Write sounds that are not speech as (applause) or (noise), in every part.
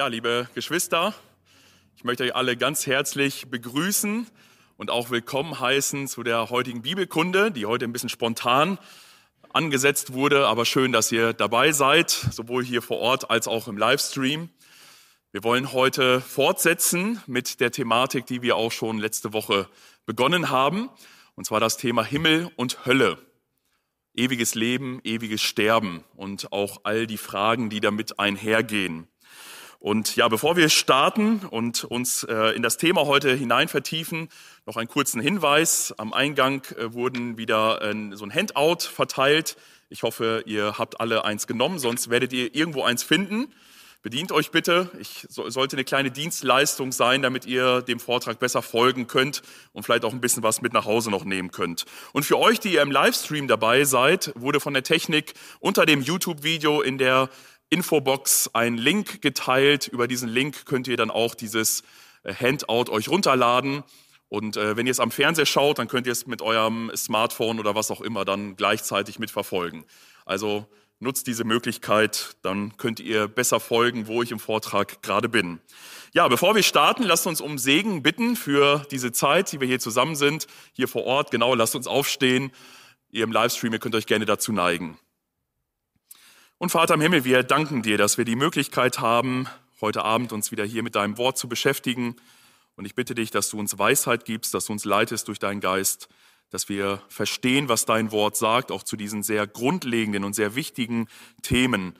Ja, liebe Geschwister, ich möchte euch alle ganz herzlich begrüßen und auch willkommen heißen zu der heutigen Bibelkunde, die heute ein bisschen spontan angesetzt wurde, aber schön, dass ihr dabei seid, sowohl hier vor Ort als auch im Livestream. Wir wollen heute fortsetzen mit der Thematik, die wir auch schon letzte Woche begonnen haben, und zwar das Thema Himmel und Hölle. Ewiges Leben, ewiges Sterben und auch all die Fragen, die damit einhergehen. Und ja, bevor wir starten und uns äh, in das Thema heute hinein vertiefen, noch einen kurzen Hinweis. Am Eingang äh, wurden wieder äh, so ein Handout verteilt. Ich hoffe, ihr habt alle eins genommen, sonst werdet ihr irgendwo eins finden. Bedient euch bitte. Ich so, sollte eine kleine Dienstleistung sein, damit ihr dem Vortrag besser folgen könnt und vielleicht auch ein bisschen was mit nach Hause noch nehmen könnt. Und für euch, die ihr im Livestream dabei seid, wurde von der Technik unter dem YouTube-Video in der Infobox ein Link geteilt. Über diesen Link könnt ihr dann auch dieses äh, Handout euch runterladen. Und äh, wenn ihr es am Fernseher schaut, dann könnt ihr es mit eurem Smartphone oder was auch immer dann gleichzeitig mitverfolgen. Also nutzt diese Möglichkeit, dann könnt ihr besser folgen, wo ich im Vortrag gerade bin. Ja, bevor wir starten, lasst uns um Segen bitten für diese Zeit, die wir hier zusammen sind, hier vor Ort. Genau, lasst uns aufstehen. Ihr im Livestream, ihr könnt euch gerne dazu neigen. Und Vater im Himmel, wir danken dir, dass wir die Möglichkeit haben, heute Abend uns wieder hier mit deinem Wort zu beschäftigen. Und ich bitte dich, dass du uns Weisheit gibst, dass du uns leitest durch deinen Geist, dass wir verstehen, was dein Wort sagt, auch zu diesen sehr grundlegenden und sehr wichtigen Themen.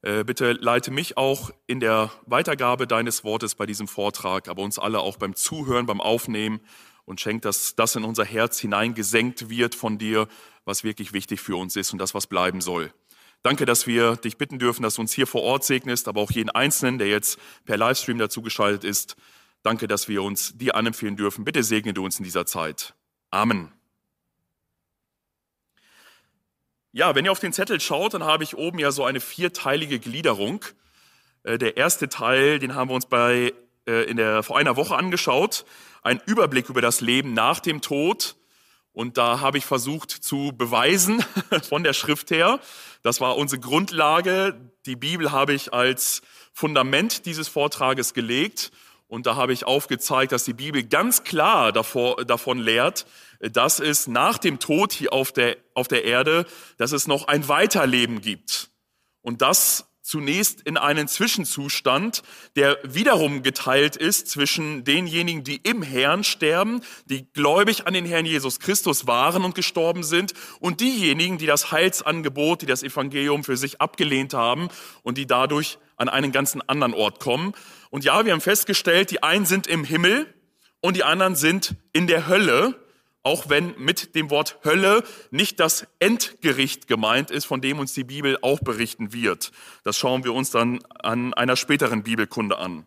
Äh, bitte leite mich auch in der Weitergabe deines Wortes bei diesem Vortrag, aber uns alle auch beim Zuhören, beim Aufnehmen und schenk, dass das in unser Herz hineingesenkt wird von dir, was wirklich wichtig für uns ist und das, was bleiben soll. Danke, dass wir dich bitten dürfen, dass du uns hier vor Ort segnest, aber auch jeden Einzelnen, der jetzt per Livestream dazugeschaltet ist. Danke, dass wir uns dir anempfehlen dürfen. Bitte segne du uns in dieser Zeit. Amen. Ja, wenn ihr auf den Zettel schaut, dann habe ich oben ja so eine vierteilige Gliederung. Äh, der erste Teil, den haben wir uns bei, äh, in der, vor einer Woche angeschaut. Ein Überblick über das Leben nach dem Tod. Und da habe ich versucht zu beweisen (laughs) von der Schrift her. Das war unsere Grundlage. Die Bibel habe ich als Fundament dieses Vortrages gelegt. Und da habe ich aufgezeigt, dass die Bibel ganz klar davor, davon lehrt, dass es nach dem Tod hier auf der, auf der Erde, dass es noch ein Weiterleben gibt. Und das zunächst in einen Zwischenzustand, der wiederum geteilt ist zwischen denjenigen, die im Herrn sterben, die gläubig an den Herrn Jesus Christus waren und gestorben sind, und diejenigen, die das Heilsangebot, die das Evangelium für sich abgelehnt haben und die dadurch an einen ganzen anderen Ort kommen. Und ja, wir haben festgestellt, die einen sind im Himmel und die anderen sind in der Hölle auch wenn mit dem Wort Hölle nicht das Endgericht gemeint ist, von dem uns die Bibel auch berichten wird. Das schauen wir uns dann an einer späteren Bibelkunde an.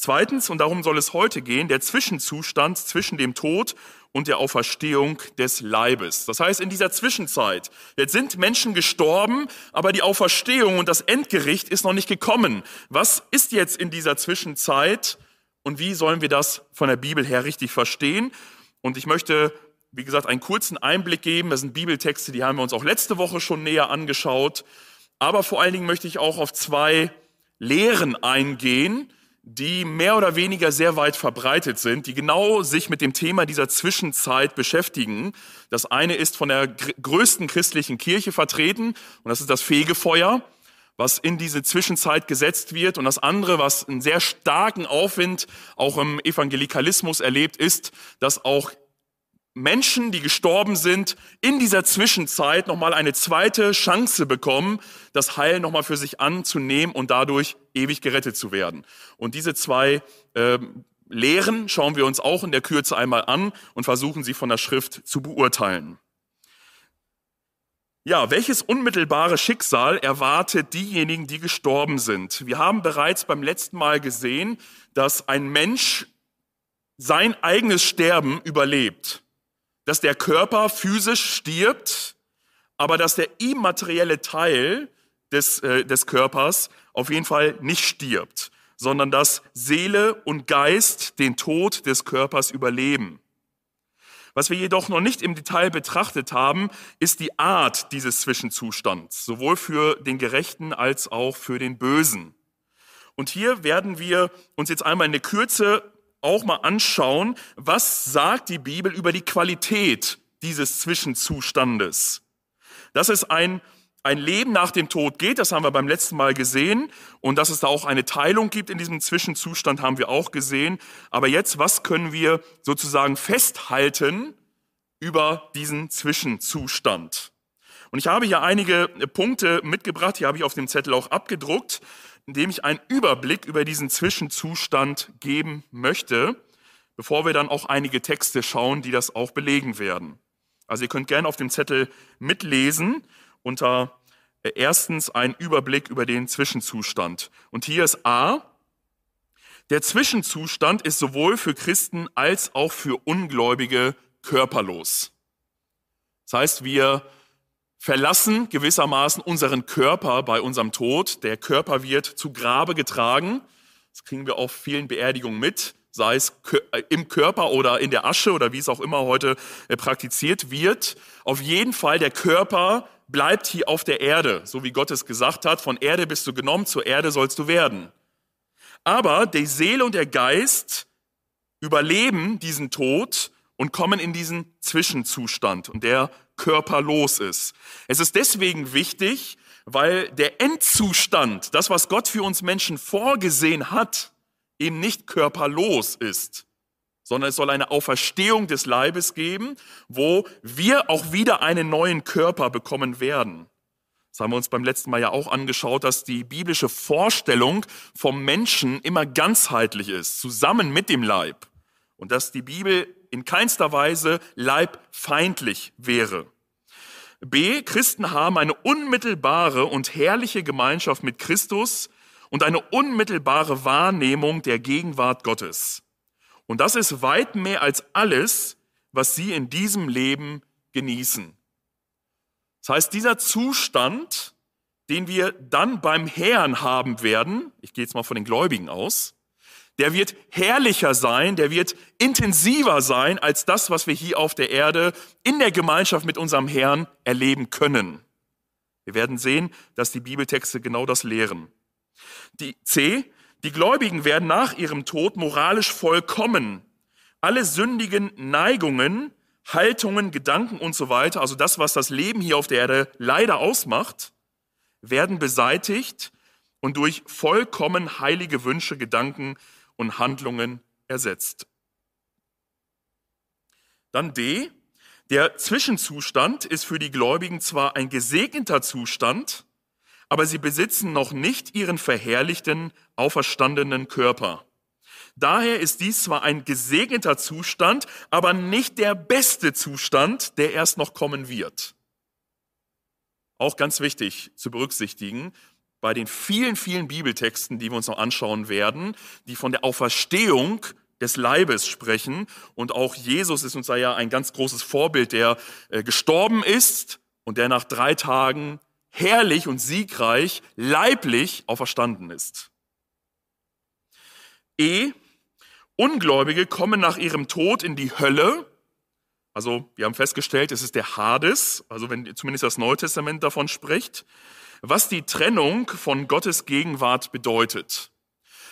Zweitens, und darum soll es heute gehen, der Zwischenzustand zwischen dem Tod und der Auferstehung des Leibes. Das heißt, in dieser Zwischenzeit, jetzt sind Menschen gestorben, aber die Auferstehung und das Endgericht ist noch nicht gekommen. Was ist jetzt in dieser Zwischenzeit und wie sollen wir das von der Bibel her richtig verstehen? Und ich möchte, wie gesagt, einen kurzen Einblick geben. Das sind Bibeltexte, die haben wir uns auch letzte Woche schon näher angeschaut. Aber vor allen Dingen möchte ich auch auf zwei Lehren eingehen, die mehr oder weniger sehr weit verbreitet sind, die genau sich mit dem Thema dieser Zwischenzeit beschäftigen. Das eine ist von der größten christlichen Kirche vertreten und das ist das Fegefeuer, was in diese Zwischenzeit gesetzt wird. Und das andere, was einen sehr starken Aufwind auch im Evangelikalismus erlebt, ist, dass auch Menschen, die gestorben sind, in dieser Zwischenzeit nochmal eine zweite Chance bekommen, das Heil nochmal für sich anzunehmen und dadurch ewig gerettet zu werden. Und diese zwei äh, Lehren schauen wir uns auch in der Kürze einmal an und versuchen sie von der Schrift zu beurteilen. Ja, welches unmittelbare Schicksal erwartet diejenigen, die gestorben sind? Wir haben bereits beim letzten Mal gesehen, dass ein Mensch sein eigenes Sterben überlebt dass der Körper physisch stirbt, aber dass der immaterielle Teil des, äh, des Körpers auf jeden Fall nicht stirbt, sondern dass Seele und Geist den Tod des Körpers überleben. Was wir jedoch noch nicht im Detail betrachtet haben, ist die Art dieses Zwischenzustands, sowohl für den Gerechten als auch für den Bösen. Und hier werden wir uns jetzt einmal in der Kürze auch mal anschauen, was sagt die Bibel über die Qualität dieses Zwischenzustandes. Das ist ein ein Leben nach dem Tod geht, das haben wir beim letzten Mal gesehen. Und dass es da auch eine Teilung gibt in diesem Zwischenzustand, haben wir auch gesehen. Aber jetzt, was können wir sozusagen festhalten über diesen Zwischenzustand? Und ich habe hier einige Punkte mitgebracht, hier habe ich auf dem Zettel auch abgedruckt, indem ich einen Überblick über diesen Zwischenzustand geben möchte, bevor wir dann auch einige Texte schauen, die das auch belegen werden. Also ihr könnt gerne auf dem Zettel mitlesen unter äh, erstens ein Überblick über den Zwischenzustand. Und hier ist A. Der Zwischenzustand ist sowohl für Christen als auch für Ungläubige körperlos. Das heißt, wir verlassen gewissermaßen unseren Körper bei unserem Tod. Der Körper wird zu Grabe getragen. Das kriegen wir auf vielen Beerdigungen mit, sei es äh, im Körper oder in der Asche oder wie es auch immer heute äh, praktiziert wird. Auf jeden Fall der Körper bleibt hier auf der Erde, so wie Gott es gesagt hat, von Erde bist du genommen, zur Erde sollst du werden. Aber die Seele und der Geist überleben diesen Tod und kommen in diesen Zwischenzustand und der körperlos ist. Es ist deswegen wichtig, weil der Endzustand, das was Gott für uns Menschen vorgesehen hat, eben nicht körperlos ist sondern es soll eine Auferstehung des Leibes geben, wo wir auch wieder einen neuen Körper bekommen werden. Das haben wir uns beim letzten Mal ja auch angeschaut, dass die biblische Vorstellung vom Menschen immer ganzheitlich ist, zusammen mit dem Leib. Und dass die Bibel in keinster Weise leibfeindlich wäre. B. Christen haben eine unmittelbare und herrliche Gemeinschaft mit Christus und eine unmittelbare Wahrnehmung der Gegenwart Gottes. Und das ist weit mehr als alles, was sie in diesem Leben genießen. Das heißt, dieser Zustand, den wir dann beim Herrn haben werden, ich gehe jetzt mal von den Gläubigen aus, der wird herrlicher sein, der wird intensiver sein als das, was wir hier auf der Erde in der Gemeinschaft mit unserem Herrn erleben können. Wir werden sehen, dass die Bibeltexte genau das lehren. Die C, die Gläubigen werden nach ihrem Tod moralisch vollkommen. Alle sündigen Neigungen, Haltungen, Gedanken und so weiter, also das, was das Leben hier auf der Erde leider ausmacht, werden beseitigt und durch vollkommen heilige Wünsche, Gedanken und Handlungen ersetzt. Dann D. Der Zwischenzustand ist für die Gläubigen zwar ein gesegneter Zustand, aber sie besitzen noch nicht ihren verherrlichten, auferstandenen Körper. Daher ist dies zwar ein gesegneter Zustand, aber nicht der beste Zustand, der erst noch kommen wird. Auch ganz wichtig zu berücksichtigen, bei den vielen, vielen Bibeltexten, die wir uns noch anschauen werden, die von der Auferstehung des Leibes sprechen. Und auch Jesus ist uns da ja ein ganz großes Vorbild, der äh, gestorben ist und der nach drei Tagen herrlich und siegreich, leiblich auferstanden ist. E. Ungläubige kommen nach ihrem Tod in die Hölle. Also wir haben festgestellt, es ist der Hades, also wenn zumindest das Neue Testament davon spricht, was die Trennung von Gottes Gegenwart bedeutet.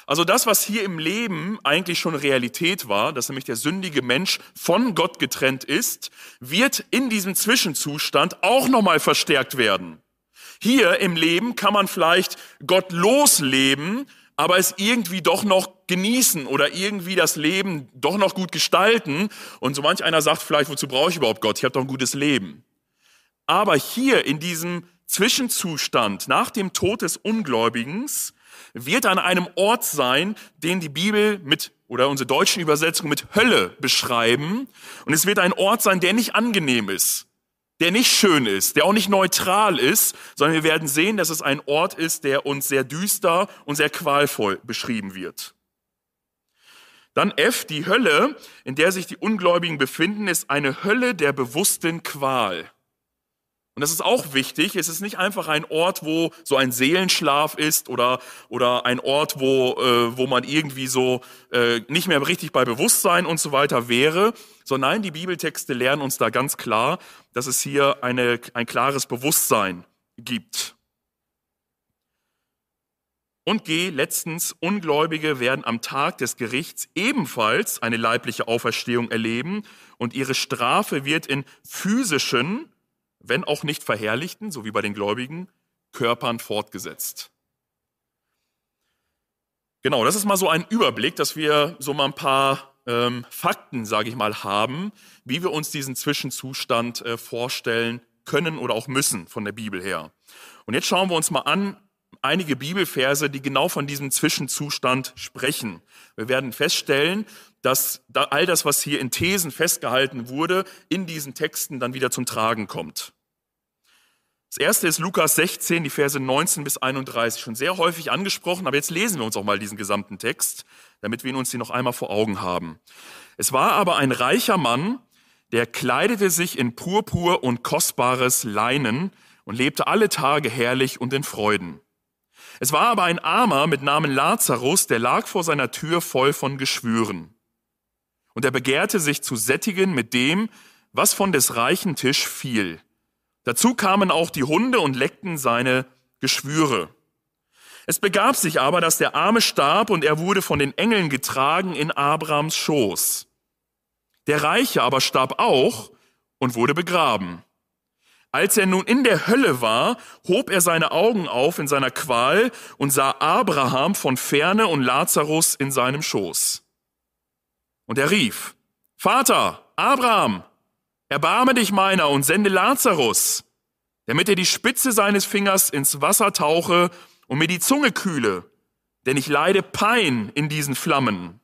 Also das, was hier im Leben eigentlich schon Realität war, dass nämlich der sündige Mensch von Gott getrennt ist, wird in diesem Zwischenzustand auch nochmal verstärkt werden. Hier im Leben kann man vielleicht Gott losleben, aber es irgendwie doch noch genießen oder irgendwie das Leben doch noch gut gestalten. Und so manch einer sagt vielleicht, wozu brauche ich überhaupt Gott? Ich habe doch ein gutes Leben. Aber hier in diesem Zwischenzustand nach dem Tod des Ungläubigen wird an einem Ort sein, den die Bibel mit oder unsere deutschen Übersetzungen mit Hölle beschreiben. Und es wird ein Ort sein, der nicht angenehm ist der nicht schön ist, der auch nicht neutral ist, sondern wir werden sehen, dass es ein Ort ist, der uns sehr düster und sehr qualvoll beschrieben wird. Dann F, die Hölle, in der sich die Ungläubigen befinden, ist eine Hölle der bewussten Qual. Und das ist auch wichtig. Es ist nicht einfach ein Ort, wo so ein Seelenschlaf ist oder, oder ein Ort, wo, äh, wo man irgendwie so äh, nicht mehr richtig bei Bewusstsein und so weiter wäre, sondern nein, die Bibeltexte lernen uns da ganz klar, dass es hier eine, ein klares Bewusstsein gibt. Und G, letztens, Ungläubige werden am Tag des Gerichts ebenfalls eine leibliche Auferstehung erleben und ihre Strafe wird in physischen, wenn auch nicht verherrlichten, so wie bei den Gläubigen, Körpern fortgesetzt. Genau, das ist mal so ein Überblick, dass wir so mal ein paar ähm, Fakten, sage ich mal, haben, wie wir uns diesen Zwischenzustand äh, vorstellen können oder auch müssen von der Bibel her. Und jetzt schauen wir uns mal an, einige Bibelverse, die genau von diesem Zwischenzustand sprechen. Wir werden feststellen, dass all das, was hier in Thesen festgehalten wurde, in diesen Texten dann wieder zum Tragen kommt. Das erste ist Lukas 16, die Verse 19 bis 31, schon sehr häufig angesprochen, aber jetzt lesen wir uns auch mal diesen gesamten Text, damit wir ihn uns hier noch einmal vor Augen haben. Es war aber ein reicher Mann, der kleidete sich in Purpur und kostbares Leinen und lebte alle Tage herrlich und in Freuden. Es war aber ein Armer mit Namen Lazarus, der lag vor seiner Tür voll von Geschwüren. Und er begehrte sich zu sättigen mit dem, was von des reichen Tisch fiel. Dazu kamen auch die Hunde und leckten seine Geschwüre. Es begab sich aber, dass der Arme starb und er wurde von den Engeln getragen in Abrams Schoß. Der Reiche aber starb auch und wurde begraben. Als er nun in der Hölle war, hob er seine Augen auf in seiner Qual und sah Abraham von ferne und Lazarus in seinem Schoß. Und er rief, Vater, Abraham, Erbarme dich meiner und sende Lazarus, damit er die Spitze seines Fingers ins Wasser tauche und mir die Zunge kühle, denn ich leide Pein in diesen Flammen.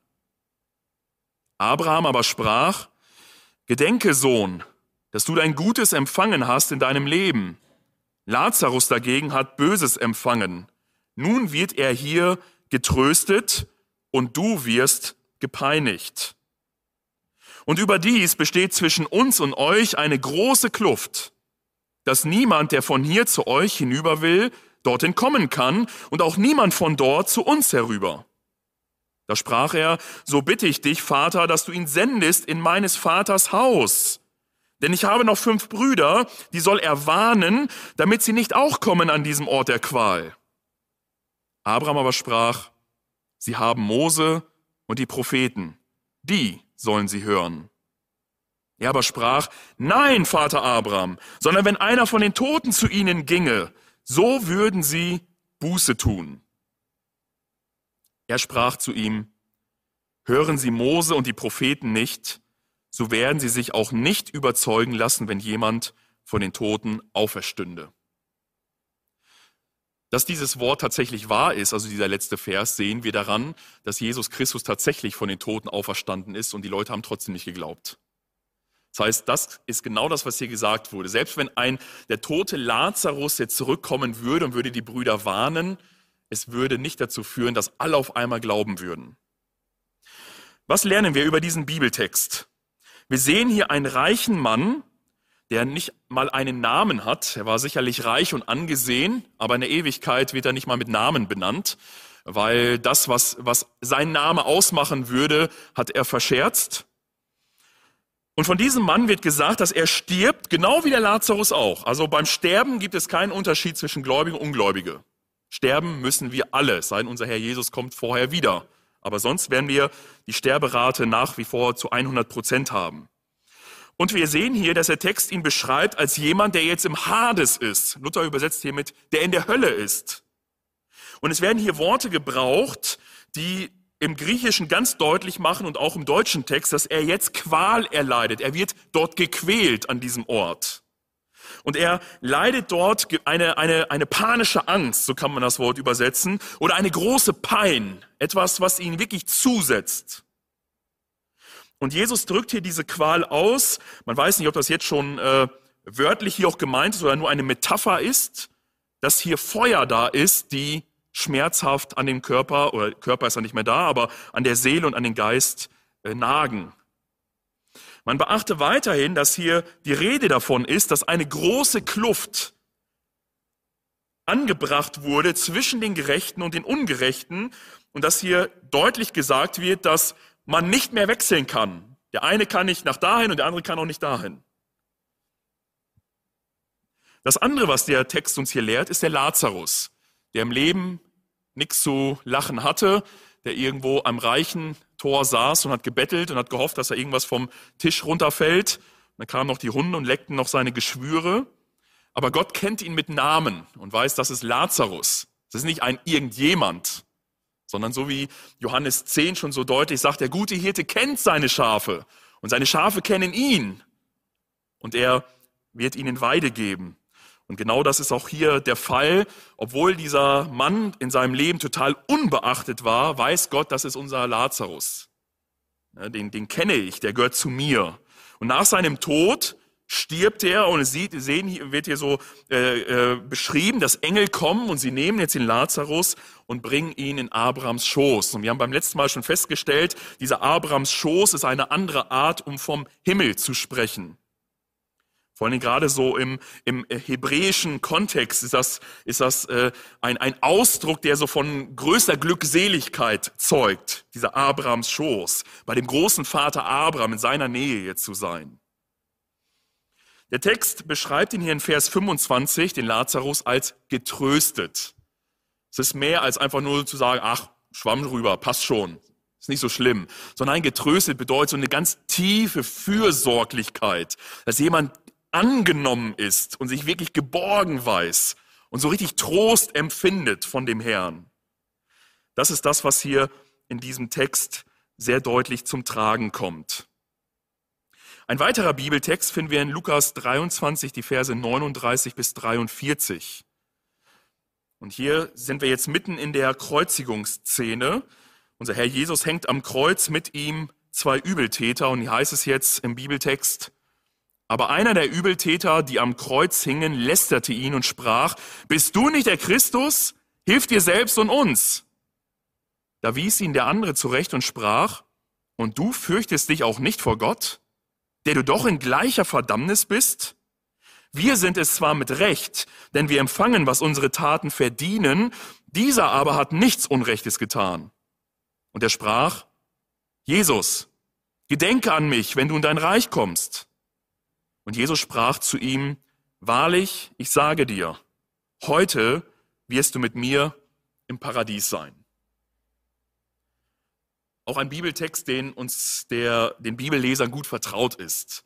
Abraham aber sprach, Gedenke, Sohn, dass du dein Gutes empfangen hast in deinem Leben. Lazarus dagegen hat Böses empfangen. Nun wird er hier getröstet und du wirst gepeinigt. Und überdies besteht zwischen uns und euch eine große Kluft, dass niemand, der von hier zu euch hinüber will, dorthin kommen kann und auch niemand von dort zu uns herüber. Da sprach er, so bitte ich dich, Vater, dass du ihn sendest in meines Vaters Haus. Denn ich habe noch fünf Brüder, die soll er warnen, damit sie nicht auch kommen an diesem Ort der Qual. Abraham aber sprach, sie haben Mose und die Propheten, die sollen sie hören. Er aber sprach, nein, Vater Abraham, sondern wenn einer von den Toten zu ihnen ginge, so würden sie Buße tun. Er sprach zu ihm, hören Sie Mose und die Propheten nicht, so werden sie sich auch nicht überzeugen lassen, wenn jemand von den Toten auferstünde. Dass dieses Wort tatsächlich wahr ist, also dieser letzte Vers, sehen wir daran, dass Jesus Christus tatsächlich von den Toten auferstanden ist und die Leute haben trotzdem nicht geglaubt. Das heißt, das ist genau das, was hier gesagt wurde. Selbst wenn ein der tote Lazarus jetzt zurückkommen würde und würde die Brüder warnen, es würde nicht dazu führen, dass alle auf einmal glauben würden. Was lernen wir über diesen Bibeltext? Wir sehen hier einen reichen Mann, der nicht mal einen Namen hat. Er war sicherlich reich und angesehen, aber in der Ewigkeit wird er nicht mal mit Namen benannt, weil das, was, was sein Name ausmachen würde, hat er verscherzt. Und von diesem Mann wird gesagt, dass er stirbt, genau wie der Lazarus auch. Also beim Sterben gibt es keinen Unterschied zwischen Gläubige und Ungläubige. Sterben müssen wir alle, sein unser Herr Jesus kommt vorher wieder. Aber sonst werden wir die Sterberate nach wie vor zu 100 Prozent haben. Und wir sehen hier, dass der Text ihn beschreibt als jemand, der jetzt im Hades ist. Luther übersetzt hiermit, der in der Hölle ist. Und es werden hier Worte gebraucht, die im Griechischen ganz deutlich machen und auch im deutschen Text, dass er jetzt Qual erleidet. Er wird dort gequält an diesem Ort. Und er leidet dort eine, eine, eine panische Angst, so kann man das Wort übersetzen, oder eine große Pein, etwas, was ihn wirklich zusetzt. Und Jesus drückt hier diese Qual aus. Man weiß nicht, ob das jetzt schon äh, wörtlich hier auch gemeint ist oder nur eine Metapher ist, dass hier Feuer da ist, die schmerzhaft an den Körper, oder Körper ist ja nicht mehr da, aber an der Seele und an den Geist äh, nagen. Man beachte weiterhin, dass hier die Rede davon ist, dass eine große Kluft angebracht wurde zwischen den Gerechten und den Ungerechten und dass hier deutlich gesagt wird, dass man nicht mehr wechseln kann. Der eine kann nicht nach dahin und der andere kann auch nicht dahin. Das andere, was der Text uns hier lehrt, ist der Lazarus, der im Leben nichts zu lachen hatte, der irgendwo am reichen Tor saß und hat gebettelt und hat gehofft, dass er irgendwas vom Tisch runterfällt. Dann kamen noch die Hunde und leckten noch seine Geschwüre. Aber Gott kennt ihn mit Namen und weiß, das ist Lazarus. Das ist nicht ein irgendjemand, sondern so wie Johannes 10 schon so deutlich sagt, der gute Hirte kennt seine Schafe und seine Schafe kennen ihn. Und er wird ihnen Weide geben. Und genau das ist auch hier der Fall. Obwohl dieser Mann in seinem Leben total unbeachtet war, weiß Gott, das ist unser Lazarus. Den, den kenne ich, der gehört zu mir. Und nach seinem Tod stirbt er und sieht, sehen, wird hier so äh, äh, beschrieben, dass Engel kommen und sie nehmen jetzt den Lazarus und bringen ihn in Abrams Schoß. Und wir haben beim letzten Mal schon festgestellt, dieser Abrams Schoß ist eine andere Art, um vom Himmel zu sprechen. Vor allem gerade so im, im hebräischen Kontext ist das, ist das äh, ein, ein Ausdruck, der so von größter Glückseligkeit zeugt, dieser Abrams Schoß, bei dem großen Vater Abraham in seiner Nähe jetzt zu sein. Der Text beschreibt ihn hier in Vers 25, den Lazarus, als getröstet. Es ist mehr als einfach nur zu sagen, ach, schwamm rüber, passt schon, ist nicht so schlimm. Sondern getröstet bedeutet so eine ganz tiefe Fürsorglichkeit, dass jemand angenommen ist und sich wirklich geborgen weiß und so richtig Trost empfindet von dem Herrn. Das ist das, was hier in diesem Text sehr deutlich zum Tragen kommt. Ein weiterer Bibeltext finden wir in Lukas 23, die Verse 39 bis 43. Und hier sind wir jetzt mitten in der Kreuzigungsszene. Unser Herr Jesus hängt am Kreuz mit ihm zwei Übeltäter und hier heißt es jetzt im Bibeltext, aber einer der Übeltäter, die am Kreuz hingen, lästerte ihn und sprach, bist du nicht der Christus? Hilf dir selbst und uns. Da wies ihn der andere zurecht und sprach, und du fürchtest dich auch nicht vor Gott, der du doch in gleicher Verdammnis bist? Wir sind es zwar mit Recht, denn wir empfangen, was unsere Taten verdienen, dieser aber hat nichts Unrechtes getan. Und er sprach, Jesus, gedenke an mich, wenn du in dein Reich kommst. Und Jesus sprach zu ihm, Wahrlich, ich sage dir, heute wirst du mit mir im Paradies sein. Auch ein Bibeltext, den uns der, den Bibellesern gut vertraut ist.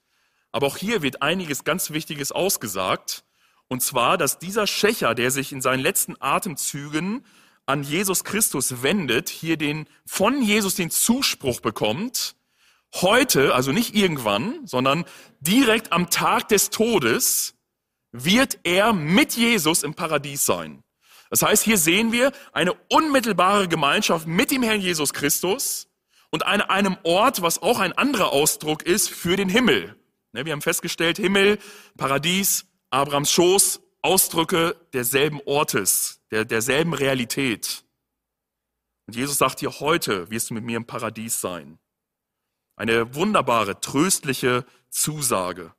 Aber auch hier wird einiges ganz Wichtiges ausgesagt. Und zwar, dass dieser Schächer, der sich in seinen letzten Atemzügen an Jesus Christus wendet, hier den, von Jesus den Zuspruch bekommt, heute, also nicht irgendwann, sondern direkt am Tag des Todes, wird er mit Jesus im Paradies sein. Das heißt, hier sehen wir eine unmittelbare Gemeinschaft mit dem Herrn Jesus Christus und an einem Ort, was auch ein anderer Ausdruck ist für den Himmel. Ne, wir haben festgestellt, Himmel, Paradies, Abrams Schoß, Ausdrücke derselben Ortes, der, derselben Realität. Und Jesus sagt hier, heute wirst du mit mir im Paradies sein. Eine wunderbare, tröstliche Zusage.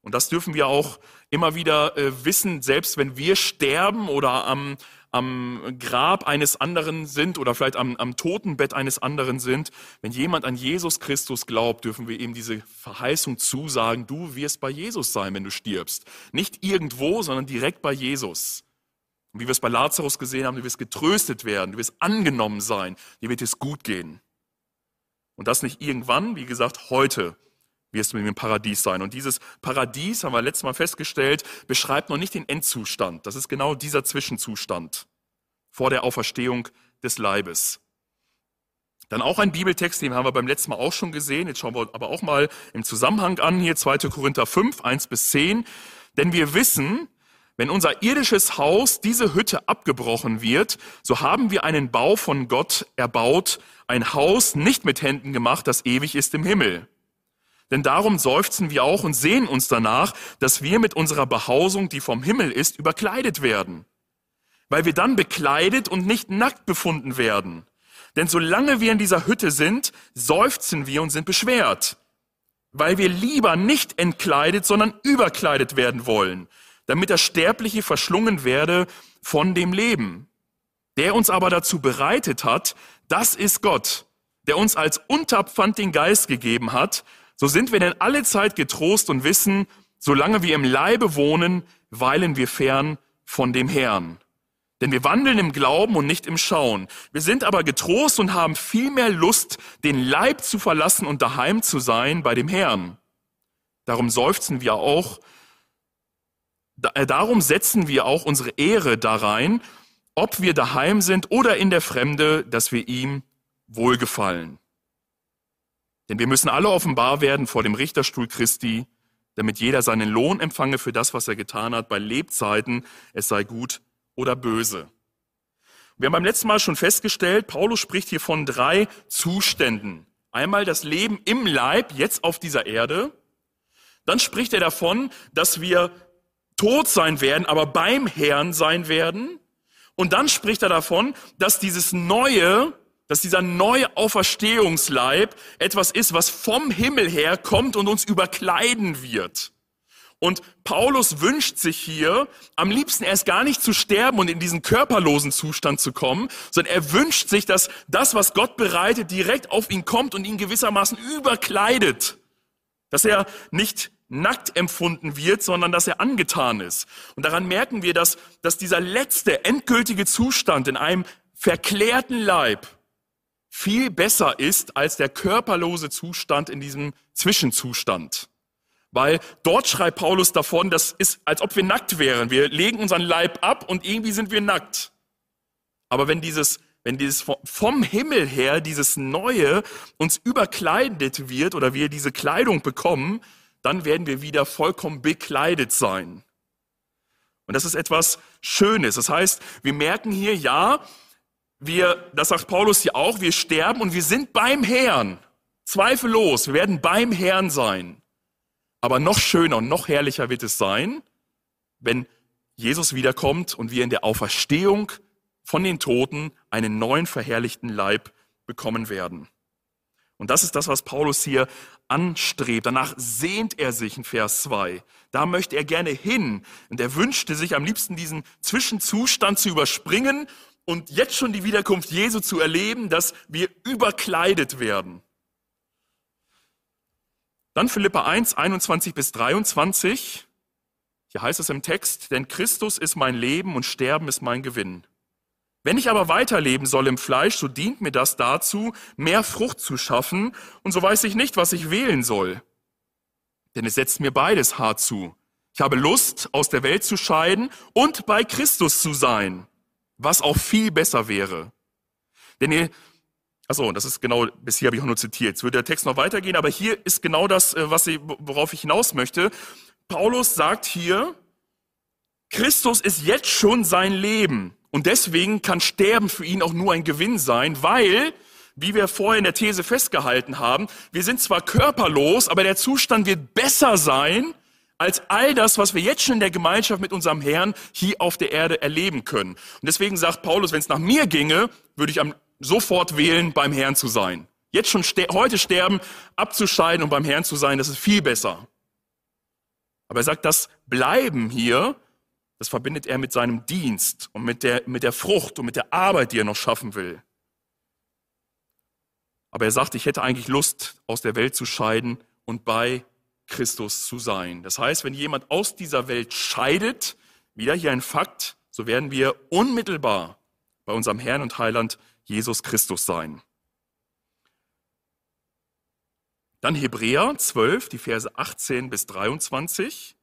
Und das dürfen wir auch immer wieder äh, wissen, selbst wenn wir sterben oder am, am Grab eines anderen sind oder vielleicht am, am Totenbett eines anderen sind. Wenn jemand an Jesus Christus glaubt, dürfen wir ihm diese Verheißung zusagen, du wirst bei Jesus sein, wenn du stirbst. Nicht irgendwo, sondern direkt bei Jesus. Und wie wir es bei Lazarus gesehen haben, du wirst getröstet werden, du wirst angenommen sein, dir wird es gut gehen. Und das nicht irgendwann, wie gesagt, heute wirst du mit im Paradies sein. Und dieses Paradies, haben wir letztes Mal festgestellt, beschreibt noch nicht den Endzustand. Das ist genau dieser Zwischenzustand vor der Auferstehung des Leibes. Dann auch ein Bibeltext, den haben wir beim letzten Mal auch schon gesehen. Jetzt schauen wir aber auch mal im Zusammenhang an, hier 2. Korinther 5, 1 bis 10. Denn wir wissen, wenn unser irdisches Haus, diese Hütte abgebrochen wird, so haben wir einen Bau von Gott erbaut, ein Haus nicht mit Händen gemacht, das ewig ist im Himmel. Denn darum seufzen wir auch und sehen uns danach, dass wir mit unserer Behausung, die vom Himmel ist, überkleidet werden. Weil wir dann bekleidet und nicht nackt befunden werden. Denn solange wir in dieser Hütte sind, seufzen wir und sind beschwert. Weil wir lieber nicht entkleidet, sondern überkleidet werden wollen damit das Sterbliche verschlungen werde von dem Leben. Der uns aber dazu bereitet hat, das ist Gott, der uns als Unterpfand den Geist gegeben hat, so sind wir denn alle Zeit getrost und wissen, solange wir im Leibe wohnen, weilen wir fern von dem Herrn. Denn wir wandeln im Glauben und nicht im Schauen. Wir sind aber getrost und haben viel mehr Lust, den Leib zu verlassen und daheim zu sein bei dem Herrn. Darum seufzen wir auch, äh, darum setzen wir auch unsere Ehre darein, ob wir daheim sind oder in der Fremde, dass wir ihm wohlgefallen. Denn wir müssen alle offenbar werden vor dem Richterstuhl Christi, damit jeder seinen Lohn empfange für das, was er getan hat, bei Lebzeiten, es sei gut oder böse. Wir haben beim letzten Mal schon festgestellt, Paulus spricht hier von drei Zuständen. Einmal das Leben im Leib, jetzt auf dieser Erde. Dann spricht er davon, dass wir tot sein werden, aber beim Herrn sein werden. Und dann spricht er davon, dass dieses neue, dass dieser neue Auferstehungsleib etwas ist, was vom Himmel her kommt und uns überkleiden wird. Und Paulus wünscht sich hier, am liebsten erst gar nicht zu sterben und in diesen körperlosen Zustand zu kommen, sondern er wünscht sich, dass das, was Gott bereitet, direkt auf ihn kommt und ihn gewissermaßen überkleidet. Dass er nicht nackt empfunden wird, sondern dass er angetan ist. Und daran merken wir, dass, dass dieser letzte, endgültige Zustand in einem verklärten Leib viel besser ist als der körperlose Zustand in diesem Zwischenzustand. Weil dort schreibt Paulus davon, das ist, als ob wir nackt wären. Wir legen unseren Leib ab und irgendwie sind wir nackt. Aber wenn dieses, wenn dieses vom Himmel her, dieses Neue uns überkleidet wird oder wir diese Kleidung bekommen, dann werden wir wieder vollkommen bekleidet sein. Und das ist etwas Schönes. Das heißt, wir merken hier, ja, wir, das sagt Paulus hier auch, wir sterben und wir sind beim Herrn. Zweifellos, wir werden beim Herrn sein. Aber noch schöner und noch herrlicher wird es sein, wenn Jesus wiederkommt und wir in der Auferstehung von den Toten einen neuen verherrlichten Leib bekommen werden. Und das ist das, was Paulus hier anstrebt. Danach sehnt er sich in Vers 2. Da möchte er gerne hin. Und er wünschte sich am liebsten diesen Zwischenzustand zu überspringen und jetzt schon die Wiederkunft Jesu zu erleben, dass wir überkleidet werden. Dann Philippa 1, 21 bis 23. Hier heißt es im Text, denn Christus ist mein Leben und Sterben ist mein Gewinn. Wenn ich aber weiterleben soll im Fleisch, so dient mir das dazu, mehr Frucht zu schaffen, und so weiß ich nicht, was ich wählen soll. Denn es setzt mir beides hart zu. Ich habe Lust, aus der Welt zu scheiden und bei Christus zu sein, was auch viel besser wäre. Denn ihr, achso, das ist genau, bis hier habe ich auch nur zitiert. Jetzt würde der Text noch weitergehen, aber hier ist genau das, äh, was ich, worauf ich hinaus möchte. Paulus sagt hier, Christus ist jetzt schon sein Leben. Und deswegen kann Sterben für ihn auch nur ein Gewinn sein, weil, wie wir vorher in der These festgehalten haben, wir sind zwar körperlos, aber der Zustand wird besser sein als all das, was wir jetzt schon in der Gemeinschaft mit unserem Herrn hier auf der Erde erleben können. Und deswegen sagt Paulus, wenn es nach mir ginge, würde ich am, sofort wählen, beim Herrn zu sein. Jetzt schon ster heute sterben, abzuscheiden und beim Herrn zu sein, das ist viel besser. Aber er sagt, das Bleiben hier das verbindet er mit seinem Dienst und mit der, mit der Frucht und mit der Arbeit, die er noch schaffen will. Aber er sagt, ich hätte eigentlich Lust, aus der Welt zu scheiden und bei Christus zu sein. Das heißt, wenn jemand aus dieser Welt scheidet, wieder hier ein Fakt, so werden wir unmittelbar bei unserem Herrn und Heiland Jesus Christus sein. Dann Hebräer 12, die Verse 18 bis 23.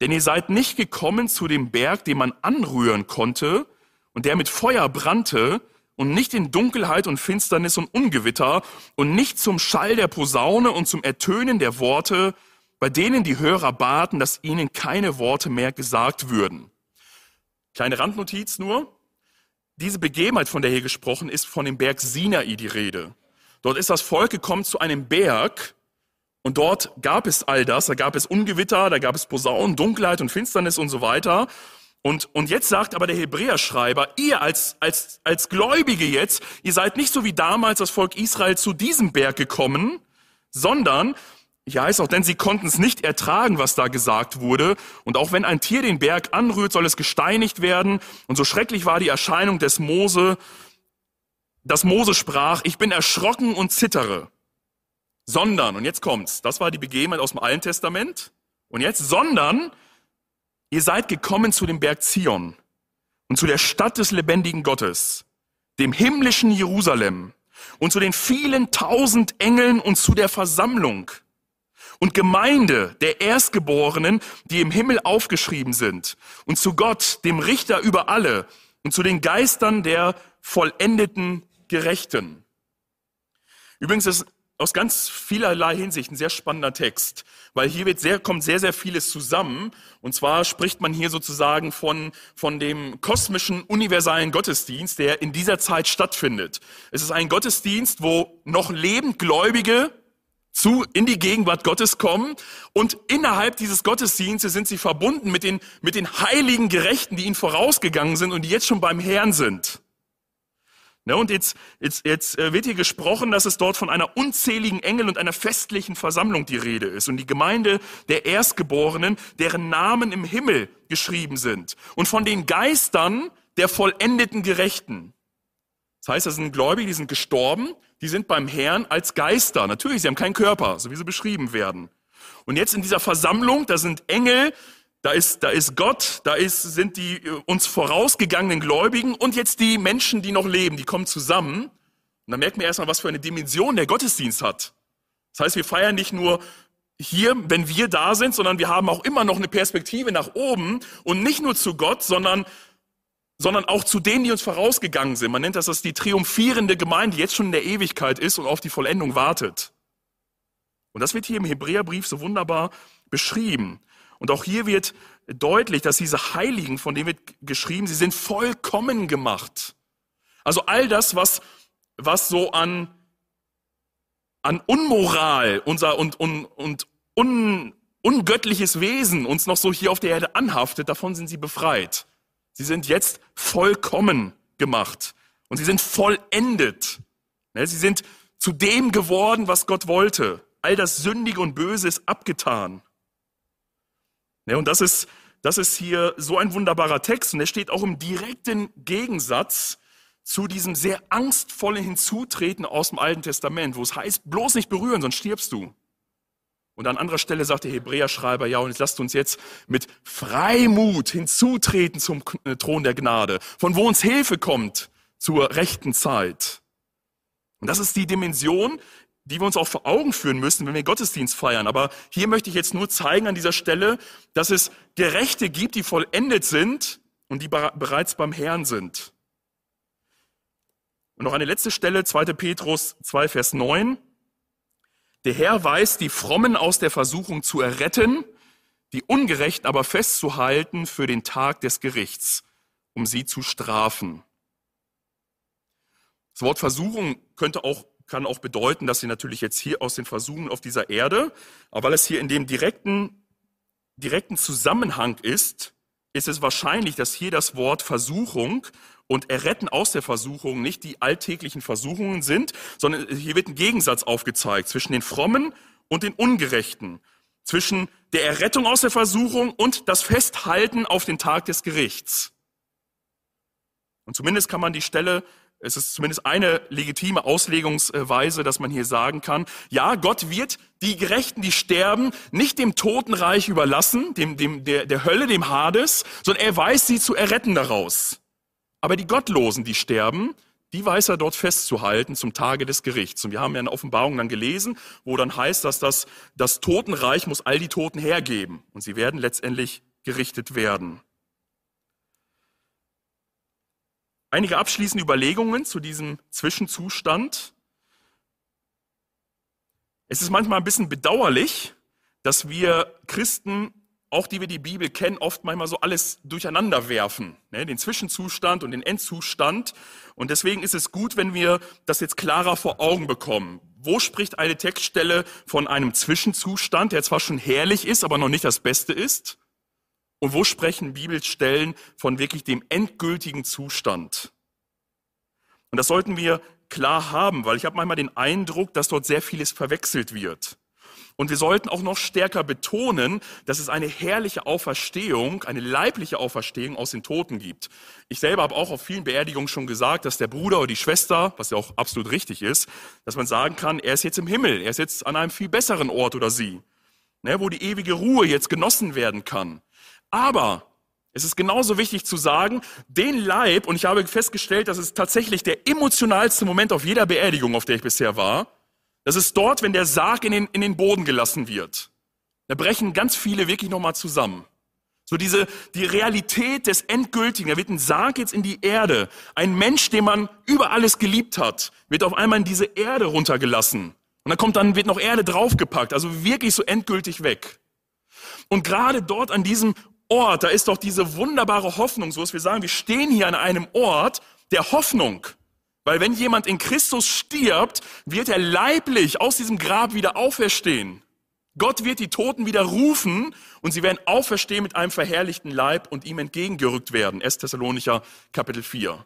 Denn ihr seid nicht gekommen zu dem Berg, den man anrühren konnte und der mit Feuer brannte und nicht in Dunkelheit und Finsternis und Ungewitter und nicht zum Schall der Posaune und zum Ertönen der Worte, bei denen die Hörer baten, dass ihnen keine Worte mehr gesagt würden. Kleine Randnotiz nur. Diese Begebenheit, von der hier gesprochen ist, von dem Berg Sinai die Rede. Dort ist das Volk gekommen zu einem Berg, und dort gab es all das, da gab es Ungewitter, da gab es Posaunen, Dunkelheit und Finsternis und so weiter. Und, und jetzt sagt aber der Hebräerschreiber, ihr als, als, als Gläubige jetzt, ihr seid nicht so wie damals das Volk Israel zu diesem Berg gekommen, sondern, hier heißt auch, denn sie konnten es nicht ertragen, was da gesagt wurde. Und auch wenn ein Tier den Berg anrührt, soll es gesteinigt werden. Und so schrecklich war die Erscheinung des Mose, dass Mose sprach, ich bin erschrocken und zittere sondern, und jetzt kommt's, das war die Begebenheit aus dem Alten Testament, und jetzt, sondern, ihr seid gekommen zu dem Berg Zion, und zu der Stadt des lebendigen Gottes, dem himmlischen Jerusalem und zu den vielen tausend Engeln und zu der Versammlung und Gemeinde der Erstgeborenen, die im Himmel aufgeschrieben sind und zu Gott, dem Richter über alle und zu den Geistern der vollendeten Gerechten. Übrigens ist aus ganz vielerlei Hinsicht ein sehr spannender Text, weil hier wird sehr, kommt sehr, sehr vieles zusammen. Und zwar spricht man hier sozusagen von, von dem kosmischen, universalen Gottesdienst, der in dieser Zeit stattfindet. Es ist ein Gottesdienst, wo noch lebend Gläubige zu, in die Gegenwart Gottes kommen und innerhalb dieses Gottesdienstes sind sie verbunden mit den, mit den heiligen Gerechten, die ihnen vorausgegangen sind und die jetzt schon beim Herrn sind. Ne, und jetzt, jetzt, jetzt äh, wird hier gesprochen, dass es dort von einer unzähligen Engel und einer festlichen Versammlung die Rede ist. Und die Gemeinde der Erstgeborenen, deren Namen im Himmel geschrieben sind. Und von den Geistern der vollendeten Gerechten. Das heißt, das sind Gläubige, die sind gestorben, die sind beim Herrn als Geister. Natürlich, sie haben keinen Körper, so wie sie beschrieben werden. Und jetzt in dieser Versammlung, da sind Engel, da ist, da ist Gott, da ist, sind die äh, uns vorausgegangenen Gläubigen und jetzt die Menschen, die noch leben, die kommen zusammen. Und dann merkt man erstmal, was für eine Dimension der Gottesdienst hat. Das heißt, wir feiern nicht nur hier, wenn wir da sind, sondern wir haben auch immer noch eine Perspektive nach oben und nicht nur zu Gott, sondern, sondern auch zu denen, die uns vorausgegangen sind. Man nennt das, das die triumphierende Gemeinde, die jetzt schon in der Ewigkeit ist und auf die Vollendung wartet. Und das wird hier im Hebräerbrief so wunderbar beschrieben. Und auch hier wird deutlich, dass diese Heiligen, von denen wird geschrieben, sie sind vollkommen gemacht. Also all das, was, was so an, an Unmoral unser, und, und, und un, ungöttliches Wesen uns noch so hier auf der Erde anhaftet, davon sind sie befreit. Sie sind jetzt vollkommen gemacht und sie sind vollendet. Sie sind zu dem geworden, was Gott wollte. All das Sündige und Böse ist abgetan. Ja, und das ist, das ist hier so ein wunderbarer Text und er steht auch im direkten Gegensatz zu diesem sehr angstvollen Hinzutreten aus dem Alten Testament, wo es heißt, bloß nicht berühren, sonst stirbst du. Und an anderer Stelle sagt der Hebräerschreiber, ja, und lasst uns jetzt mit Freimut hinzutreten zum äh, Thron der Gnade, von wo uns Hilfe kommt zur rechten Zeit. Und das ist die Dimension, die wir uns auch vor Augen führen müssen, wenn wir Gottesdienst feiern. Aber hier möchte ich jetzt nur zeigen an dieser Stelle, dass es Gerechte gibt, die vollendet sind und die bereits beim Herrn sind. Und noch eine letzte Stelle, 2. Petrus 2, Vers 9. Der Herr weiß, die Frommen aus der Versuchung zu erretten, die Ungerechten aber festzuhalten für den Tag des Gerichts, um sie zu strafen. Das Wort Versuchung könnte auch kann auch bedeuten, dass sie natürlich jetzt hier aus den Versuchen auf dieser Erde, aber weil es hier in dem direkten, direkten Zusammenhang ist, ist es wahrscheinlich, dass hier das Wort Versuchung und Erretten aus der Versuchung nicht die alltäglichen Versuchungen sind, sondern hier wird ein Gegensatz aufgezeigt zwischen den Frommen und den Ungerechten, zwischen der Errettung aus der Versuchung und das Festhalten auf den Tag des Gerichts. Und zumindest kann man die Stelle es ist zumindest eine legitime Auslegungsweise, dass man hier sagen kann, ja, Gott wird die Gerechten, die sterben, nicht dem Totenreich überlassen, dem, dem, der, der Hölle, dem Hades, sondern er weiß sie zu erretten daraus. Aber die Gottlosen, die sterben, die weiß er dort festzuhalten zum Tage des Gerichts. Und wir haben ja in der Offenbarung dann gelesen, wo dann heißt, dass das, das Totenreich muss all die Toten hergeben. Und sie werden letztendlich gerichtet werden. Einige abschließende Überlegungen zu diesem Zwischenzustand. Es ist manchmal ein bisschen bedauerlich, dass wir Christen, auch die wir die Bibel kennen, oft manchmal so alles durcheinander werfen. Ne? Den Zwischenzustand und den Endzustand. Und deswegen ist es gut, wenn wir das jetzt klarer vor Augen bekommen. Wo spricht eine Textstelle von einem Zwischenzustand, der zwar schon herrlich ist, aber noch nicht das Beste ist? Und wo sprechen Bibelstellen von wirklich dem endgültigen Zustand? Und das sollten wir klar haben, weil ich habe manchmal den Eindruck, dass dort sehr vieles verwechselt wird. Und wir sollten auch noch stärker betonen, dass es eine herrliche Auferstehung, eine leibliche Auferstehung aus den Toten gibt. Ich selber habe auch auf vielen Beerdigungen schon gesagt, dass der Bruder oder die Schwester, was ja auch absolut richtig ist, dass man sagen kann, er ist jetzt im Himmel, er ist jetzt an einem viel besseren Ort oder sie, ne, wo die ewige Ruhe jetzt genossen werden kann. Aber Es ist genauso wichtig zu sagen, den Leib, und ich habe festgestellt, das ist tatsächlich der emotionalste Moment auf jeder Beerdigung, auf der ich bisher war, das ist dort, wenn der Sarg in den, in den Boden gelassen wird. Da brechen ganz viele wirklich nochmal zusammen. So diese, die Realität des Endgültigen. Da wird ein Sarg jetzt in die Erde. Ein Mensch, den man über alles geliebt hat, wird auf einmal in diese Erde runtergelassen. Und dann kommt dann, wird noch Erde draufgepackt. Also wirklich so endgültig weg. Und gerade dort an diesem Ort, da ist doch diese wunderbare Hoffnung, so dass wir sagen, wir stehen hier an einem Ort der Hoffnung. Weil wenn jemand in Christus stirbt, wird er leiblich aus diesem Grab wieder auferstehen. Gott wird die Toten wieder rufen und sie werden auferstehen mit einem verherrlichten Leib und ihm entgegengerückt werden. 1. Thessalonicher Kapitel 4.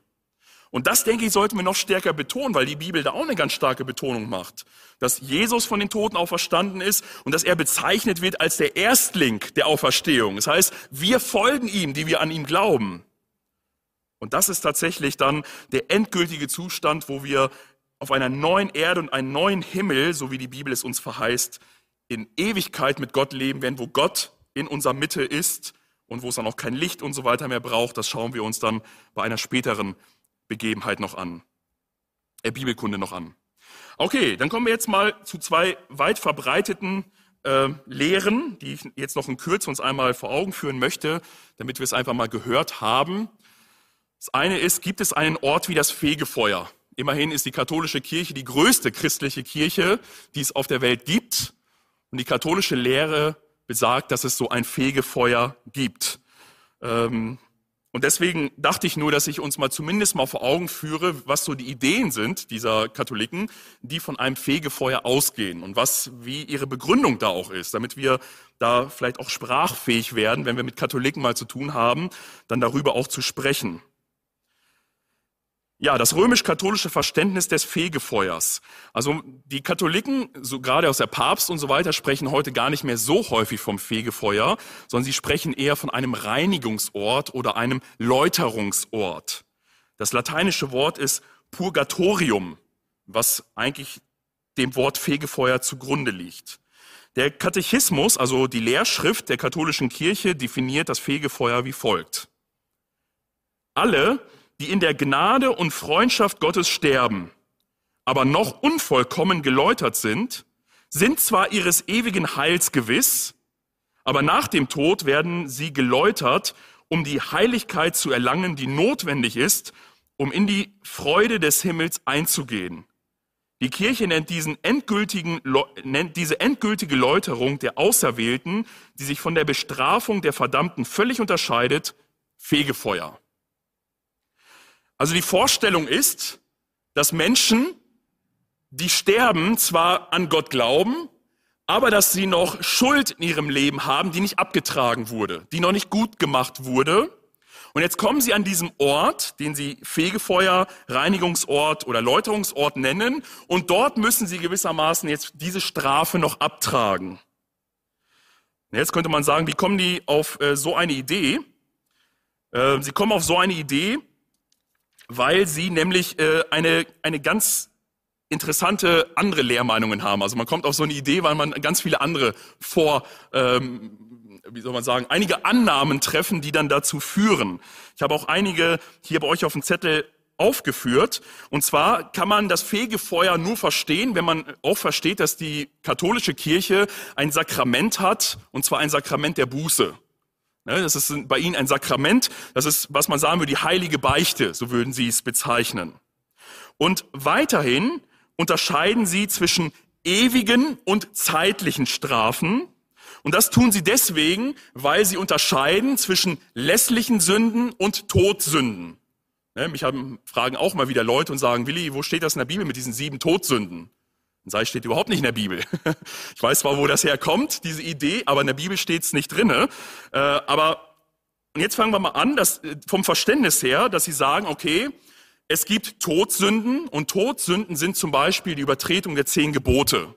Und das, denke ich, sollten wir noch stärker betonen, weil die Bibel da auch eine ganz starke Betonung macht. Dass Jesus von den Toten auferstanden ist und dass er bezeichnet wird als der Erstling der Auferstehung. Das heißt, wir folgen ihm, die wir an ihn glauben. Und das ist tatsächlich dann der endgültige Zustand, wo wir auf einer neuen Erde und einem neuen Himmel, so wie die Bibel es uns verheißt, in Ewigkeit mit Gott leben werden, wo Gott in unserer Mitte ist und wo es dann auch kein Licht und so weiter mehr braucht. Das schauen wir uns dann bei einer späteren Begebenheit noch an, äh, Bibelkunde noch an. Okay, dann kommen wir jetzt mal zu zwei weit verbreiteten äh, Lehren, die ich jetzt noch in Kürze uns einmal vor Augen führen möchte, damit wir es einfach mal gehört haben. Das eine ist, gibt es einen Ort wie das Fegefeuer? Immerhin ist die katholische Kirche die größte christliche Kirche, die es auf der Welt gibt. Und die katholische Lehre besagt, dass es so ein Fegefeuer gibt. Ähm, und deswegen dachte ich nur, dass ich uns mal zumindest mal vor Augen führe, was so die Ideen sind dieser Katholiken, die von einem Fegefeuer ausgehen und was, wie ihre Begründung da auch ist, damit wir da vielleicht auch sprachfähig werden, wenn wir mit Katholiken mal zu tun haben, dann darüber auch zu sprechen. Ja, das römisch-katholische Verständnis des Fegefeuers. Also die Katholiken, so gerade aus der Papst und so weiter, sprechen heute gar nicht mehr so häufig vom Fegefeuer, sondern sie sprechen eher von einem Reinigungsort oder einem Läuterungsort. Das lateinische Wort ist Purgatorium, was eigentlich dem Wort Fegefeuer zugrunde liegt. Der Katechismus, also die Lehrschrift der katholischen Kirche, definiert das Fegefeuer wie folgt. Alle, die in der Gnade und Freundschaft Gottes sterben, aber noch unvollkommen geläutert sind, sind zwar ihres ewigen Heils gewiss, aber nach dem Tod werden sie geläutert, um die Heiligkeit zu erlangen, die notwendig ist, um in die Freude des Himmels einzugehen. Die Kirche nennt, diesen endgültigen, nennt diese endgültige Läuterung der Auserwählten, die sich von der Bestrafung der Verdammten völlig unterscheidet, Fegefeuer. Also die Vorstellung ist, dass Menschen, die sterben, zwar an Gott glauben, aber dass sie noch Schuld in ihrem Leben haben, die nicht abgetragen wurde, die noch nicht gut gemacht wurde. Und jetzt kommen sie an diesem Ort, den sie Fegefeuer, Reinigungsort oder Läuterungsort nennen, und dort müssen sie gewissermaßen jetzt diese Strafe noch abtragen. Jetzt könnte man sagen, wie kommen die auf äh, so eine Idee? Äh, sie kommen auf so eine Idee, weil sie nämlich äh, eine, eine ganz interessante andere Lehrmeinungen haben. Also man kommt auf so eine Idee, weil man ganz viele andere vor, ähm, wie soll man sagen, einige Annahmen treffen, die dann dazu führen. Ich habe auch einige hier bei euch auf dem Zettel aufgeführt. Und zwar kann man das Fegefeuer nur verstehen, wenn man auch versteht, dass die katholische Kirche ein Sakrament hat, und zwar ein Sakrament der Buße. Ne, das ist bei ihnen ein Sakrament. Das ist, was man sagen würde, die heilige Beichte, so würden sie es bezeichnen. Und weiterhin unterscheiden sie zwischen ewigen und zeitlichen Strafen. Und das tun sie deswegen, weil sie unterscheiden zwischen lässlichen Sünden und Todsünden. Ne, mich haben, fragen auch mal wieder Leute und sagen, Willi, wo steht das in der Bibel mit diesen sieben Todsünden? Und sei steht überhaupt nicht in der Bibel. (laughs) Ich weiß zwar, wo das herkommt, diese Idee, aber in der Bibel steht es nicht drinne. Äh, aber jetzt fangen wir mal an, dass, äh, vom Verständnis her, dass Sie sagen, okay, es gibt Todsünden und Todsünden sind zum Beispiel die Übertretung der zehn Gebote.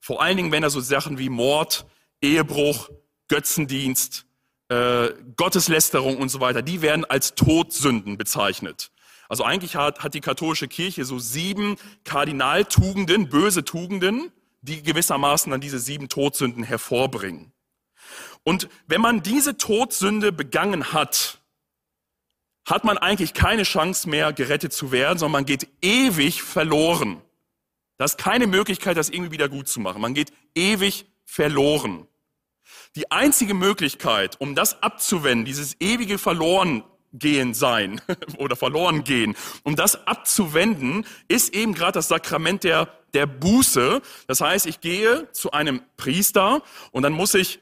Vor allen Dingen, wenn da so Sachen wie Mord, Ehebruch, Götzendienst, äh, Gotteslästerung und so weiter, die werden als Todsünden bezeichnet. Also eigentlich hat, hat die katholische Kirche so sieben Kardinaltugenden, böse Tugenden, die gewissermaßen dann diese sieben Todsünden hervorbringen. Und wenn man diese Todsünde begangen hat, hat man eigentlich keine Chance mehr, gerettet zu werden, sondern man geht ewig verloren. Da ist keine Möglichkeit, das irgendwie wieder gut zu machen. Man geht ewig verloren. Die einzige Möglichkeit, um das abzuwenden, dieses ewige Verlorengehen sein (laughs) oder verloren gehen, um das abzuwenden, ist eben gerade das Sakrament der, der Buße. Das heißt, ich gehe zu einem Priester und dann muss ich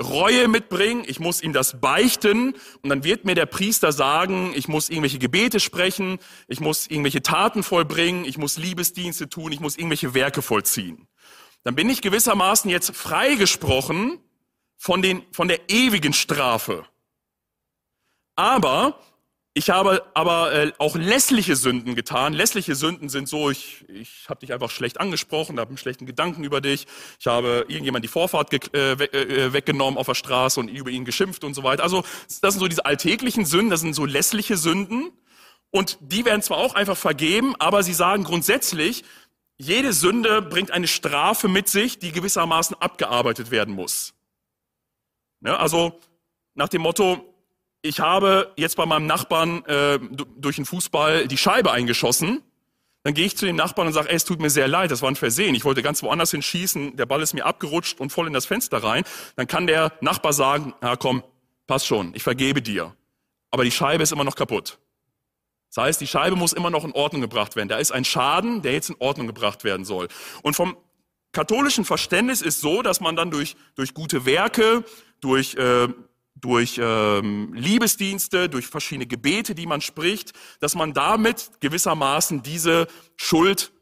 Reue mitbringen, ich muss ihm das beichten und dann wird mir der Priester sagen, ich muss irgendwelche Gebete sprechen, ich muss irgendwelche Taten vollbringen, ich muss Liebesdienste tun, ich muss irgendwelche Werke vollziehen. Dann bin ich gewissermaßen jetzt freigesprochen von, den, von der ewigen Strafe. Aber ich habe aber äh, auch lässliche Sünden getan. Lässliche Sünden sind so, ich, ich habe dich einfach schlecht angesprochen, habe einen schlechten Gedanken über dich. Ich habe irgendjemand die Vorfahrt äh, äh, weggenommen auf der Straße und über ihn geschimpft und so weiter. Also das sind so diese alltäglichen Sünden, das sind so lässliche Sünden. Und die werden zwar auch einfach vergeben, aber sie sagen grundsätzlich, jede Sünde bringt eine Strafe mit sich, die gewissermaßen abgearbeitet werden muss. Ja, also nach dem Motto, ich habe jetzt bei meinem Nachbarn äh, durch den Fußball die Scheibe eingeschossen, dann gehe ich zu dem Nachbarn und sage, ey, es tut mir sehr leid, das war ein Versehen. Ich wollte ganz woanders hinschießen, der Ball ist mir abgerutscht und voll in das Fenster rein. Dann kann der Nachbar sagen, ja komm, passt schon, ich vergebe dir. Aber die Scheibe ist immer noch kaputt. Das heißt, die Scheibe muss immer noch in Ordnung gebracht werden. Da ist ein Schaden, der jetzt in Ordnung gebracht werden soll. Und vom katholischen Verständnis ist so, dass man dann durch, durch gute Werke, durch äh, durch ähm, Liebesdienste, durch verschiedene Gebete, die man spricht, dass man damit gewissermaßen diese Schuld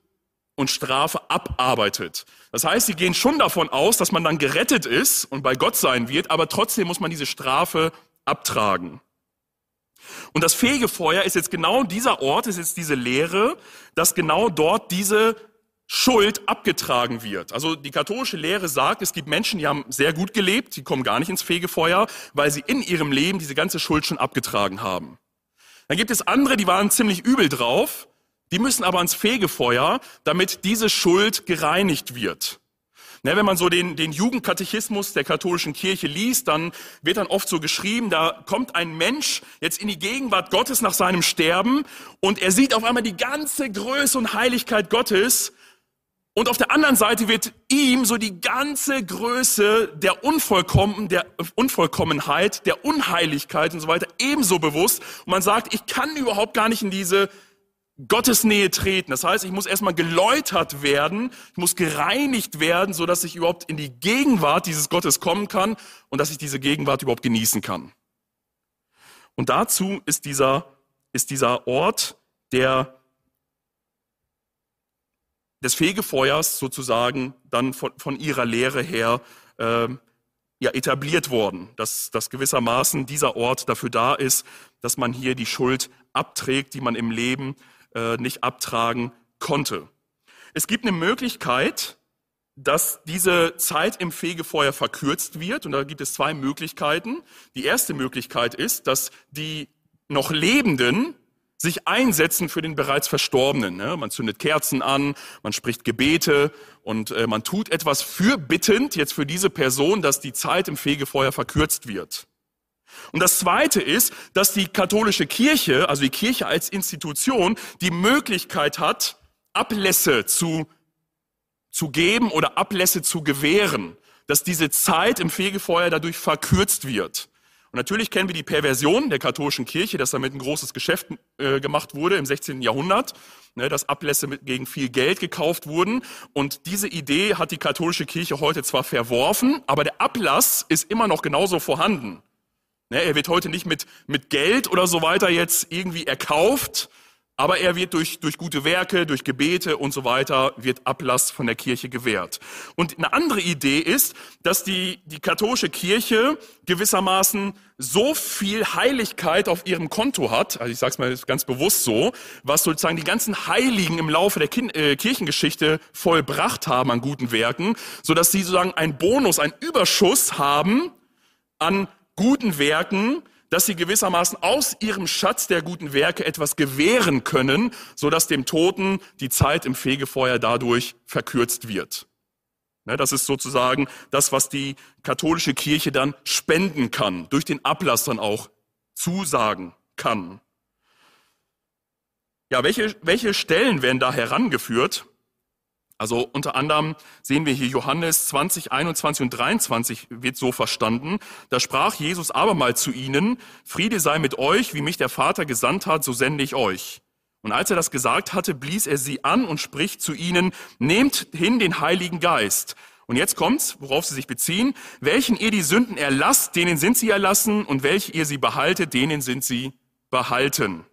und Strafe abarbeitet. Das heißt, sie gehen schon davon aus, dass man dann gerettet ist und bei Gott sein wird, aber trotzdem muss man diese Strafe abtragen. Und das Fegefeuer ist jetzt genau dieser Ort, ist jetzt diese Lehre, dass genau dort diese Schuld abgetragen wird. Also die katholische Lehre sagt, es gibt Menschen, die haben sehr gut gelebt, die kommen gar nicht ins Fegefeuer, weil sie in ihrem Leben diese ganze Schuld schon abgetragen haben. Dann gibt es andere, die waren ziemlich übel drauf, die müssen aber ans Fegefeuer, damit diese Schuld gereinigt wird. Ne, wenn man so den, den Jugendkatechismus der katholischen Kirche liest, dann wird dann oft so geschrieben, da kommt ein Mensch jetzt in die Gegenwart Gottes nach seinem Sterben und er sieht auf einmal die ganze Größe und Heiligkeit Gottes und auf der anderen Seite wird ihm so die ganze Größe der, Unvollkommen, der Unvollkommenheit, der Unheiligkeit und so weiter ebenso bewusst. Und man sagt, ich kann überhaupt gar nicht in diese Gottesnähe treten. Das heißt, ich muss erstmal geläutert werden, ich muss gereinigt werden, so dass ich überhaupt in die Gegenwart dieses Gottes kommen kann und dass ich diese Gegenwart überhaupt genießen kann. Und dazu ist dieser, ist dieser Ort der des Fegefeuers sozusagen dann von, von ihrer Lehre her äh, ja, etabliert worden, dass, dass gewissermaßen dieser Ort dafür da ist, dass man hier die Schuld abträgt, die man im Leben äh, nicht abtragen konnte. Es gibt eine Möglichkeit, dass diese Zeit im Fegefeuer verkürzt wird. Und da gibt es zwei Möglichkeiten. Die erste Möglichkeit ist, dass die noch Lebenden sich einsetzen für den bereits Verstorbenen. Ne? Man zündet Kerzen an, man spricht Gebete und äh, man tut etwas fürbittend jetzt für diese Person, dass die Zeit im Fegefeuer verkürzt wird. Und das Zweite ist, dass die katholische Kirche, also die Kirche als Institution, die Möglichkeit hat, Ablässe zu, zu geben oder Ablässe zu gewähren, dass diese Zeit im Fegefeuer dadurch verkürzt wird. Und natürlich kennen wir die Perversion der katholischen Kirche, dass damit ein großes Geschäft äh, gemacht wurde im 16. Jahrhundert, ne, dass Ablässe mit, gegen viel Geld gekauft wurden. Und diese Idee hat die katholische Kirche heute zwar verworfen, aber der Ablass ist immer noch genauso vorhanden. Ne, er wird heute nicht mit, mit Geld oder so weiter jetzt irgendwie erkauft, aber er wird durch, durch gute Werke, durch Gebete und so weiter, wird Ablass von der Kirche gewährt. Und eine andere Idee ist, dass die, die katholische Kirche gewissermaßen so viel Heiligkeit auf ihrem Konto hat, also ich sage es mal ganz bewusst so, was sozusagen die ganzen Heiligen im Laufe der Kin äh, Kirchengeschichte vollbracht haben an guten Werken, so dass sie sozusagen einen Bonus, einen Überschuss haben an guten Werken, dass sie gewissermaßen aus ihrem Schatz der guten Werke etwas gewähren können, so dass dem Toten die Zeit im Fegefeuer dadurch verkürzt wird. Ne, das ist sozusagen das, was die katholische Kirche dann spenden kann, durch den Ablass dann auch zusagen kann. Ja, welche, welche Stellen werden da herangeführt? Also unter anderem sehen wir hier Johannes 20, 21 und 23 wird so verstanden. Da sprach Jesus abermal zu ihnen, Friede sei mit euch, wie mich der Vater gesandt hat, so sende ich euch. Und als er das gesagt hatte, blies er sie an und spricht zu ihnen, nehmt hin den Heiligen Geist. Und jetzt kommt's, worauf sie sich beziehen. Welchen ihr die Sünden erlasst, denen sind sie erlassen, und welche ihr sie behaltet, denen sind sie behalten.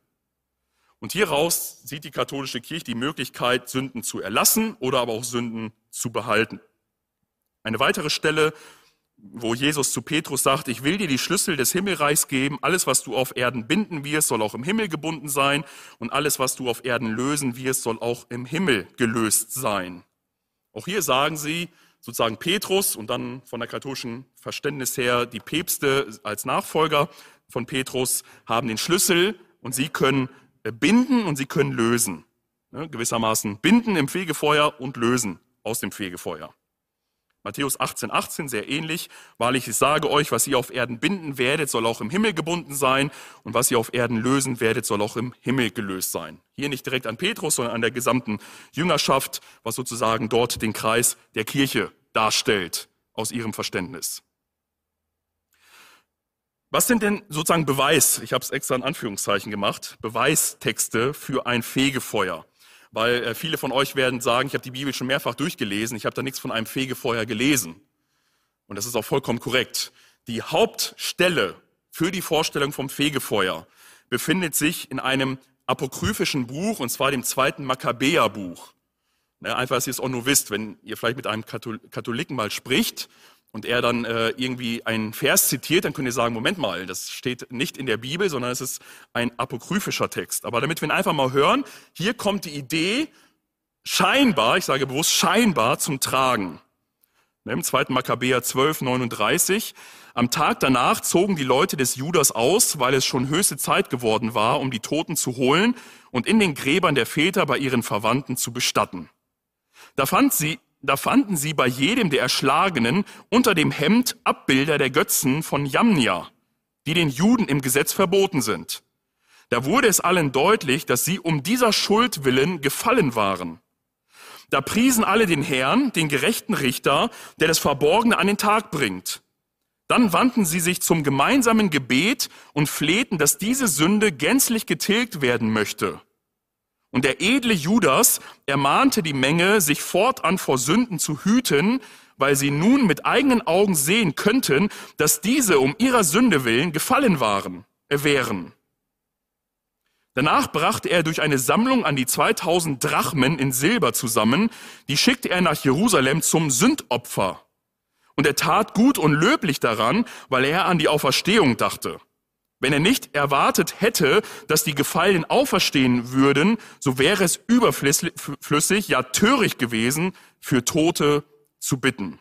Und hieraus sieht die katholische Kirche die Möglichkeit, Sünden zu erlassen oder aber auch Sünden zu behalten. Eine weitere Stelle wo Jesus zu Petrus sagt, ich will dir die Schlüssel des Himmelreichs geben, alles, was du auf Erden binden wirst, soll auch im Himmel gebunden sein und alles, was du auf Erden lösen wirst, soll auch im Himmel gelöst sein. Auch hier sagen sie, sozusagen Petrus und dann von der katholischen Verständnis her die Päpste als Nachfolger von Petrus haben den Schlüssel und sie können binden und sie können lösen. Ne, gewissermaßen binden im Fegefeuer und lösen aus dem Fegefeuer. Matthäus 18, 18, sehr ähnlich. Wahrlich, ich sage euch, was ihr auf Erden binden werdet, soll auch im Himmel gebunden sein. Und was ihr auf Erden lösen werdet, soll auch im Himmel gelöst sein. Hier nicht direkt an Petrus, sondern an der gesamten Jüngerschaft, was sozusagen dort den Kreis der Kirche darstellt, aus ihrem Verständnis. Was sind denn sozusagen Beweis, ich habe es extra in Anführungszeichen gemacht, Beweistexte für ein Fegefeuer? weil äh, viele von euch werden sagen, ich habe die Bibel schon mehrfach durchgelesen, ich habe da nichts von einem Fegefeuer gelesen. Und das ist auch vollkommen korrekt. Die Hauptstelle für die Vorstellung vom Fegefeuer befindet sich in einem apokryphischen Buch, und zwar dem zweiten Makkabäerbuch. Ne, einfach, dass ihr es auch nur wisst, wenn ihr vielleicht mit einem Katholiken mal spricht, und er dann äh, irgendwie einen Vers zitiert, dann könnt ihr sagen, Moment mal, das steht nicht in der Bibel, sondern es ist ein apokryphischer Text. Aber damit wir ihn einfach mal hören, hier kommt die Idee scheinbar, ich sage bewusst scheinbar, zum Tragen. Im 2. Makkabäer 12, 39. Am Tag danach zogen die Leute des Judas aus, weil es schon höchste Zeit geworden war, um die Toten zu holen und in den Gräbern der Väter bei ihren Verwandten zu bestatten. Da fand sie da fanden sie bei jedem der Erschlagenen unter dem Hemd Abbilder der Götzen von Jamnia, die den Juden im Gesetz verboten sind. Da wurde es allen deutlich, dass sie um dieser Schuld willen gefallen waren. Da priesen alle den Herrn, den gerechten Richter, der das Verborgene an den Tag bringt. Dann wandten sie sich zum gemeinsamen Gebet und flehten, dass diese Sünde gänzlich getilgt werden möchte. Und der edle Judas ermahnte die Menge, sich fortan vor Sünden zu hüten, weil sie nun mit eigenen Augen sehen könnten, dass diese um ihrer Sünde willen gefallen waren, äh, wären. Danach brachte er durch eine Sammlung an die 2000 Drachmen in Silber zusammen, die schickte er nach Jerusalem zum Sündopfer. Und er tat gut und löblich daran, weil er an die Auferstehung dachte. Wenn er nicht erwartet hätte, dass die Gefallenen auferstehen würden, so wäre es überflüssig, ja töricht gewesen, für Tote zu bitten.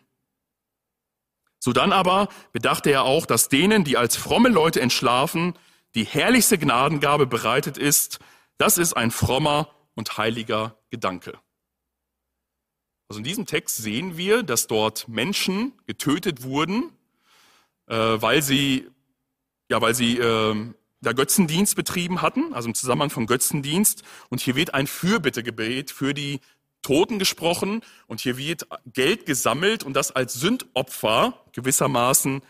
So dann aber bedachte er auch, dass denen, die als fromme Leute entschlafen, die herrlichste Gnadengabe bereitet ist. Das ist ein frommer und heiliger Gedanke. Also in diesem Text sehen wir, dass dort Menschen getötet wurden, äh, weil sie ja, weil sie äh, da Götzendienst betrieben hatten, also im Zusammenhang von Götzendienst. Und hier wird ein Fürbittegebet für die Toten gesprochen und hier wird Geld gesammelt und das als Sündopfer gewissermaßen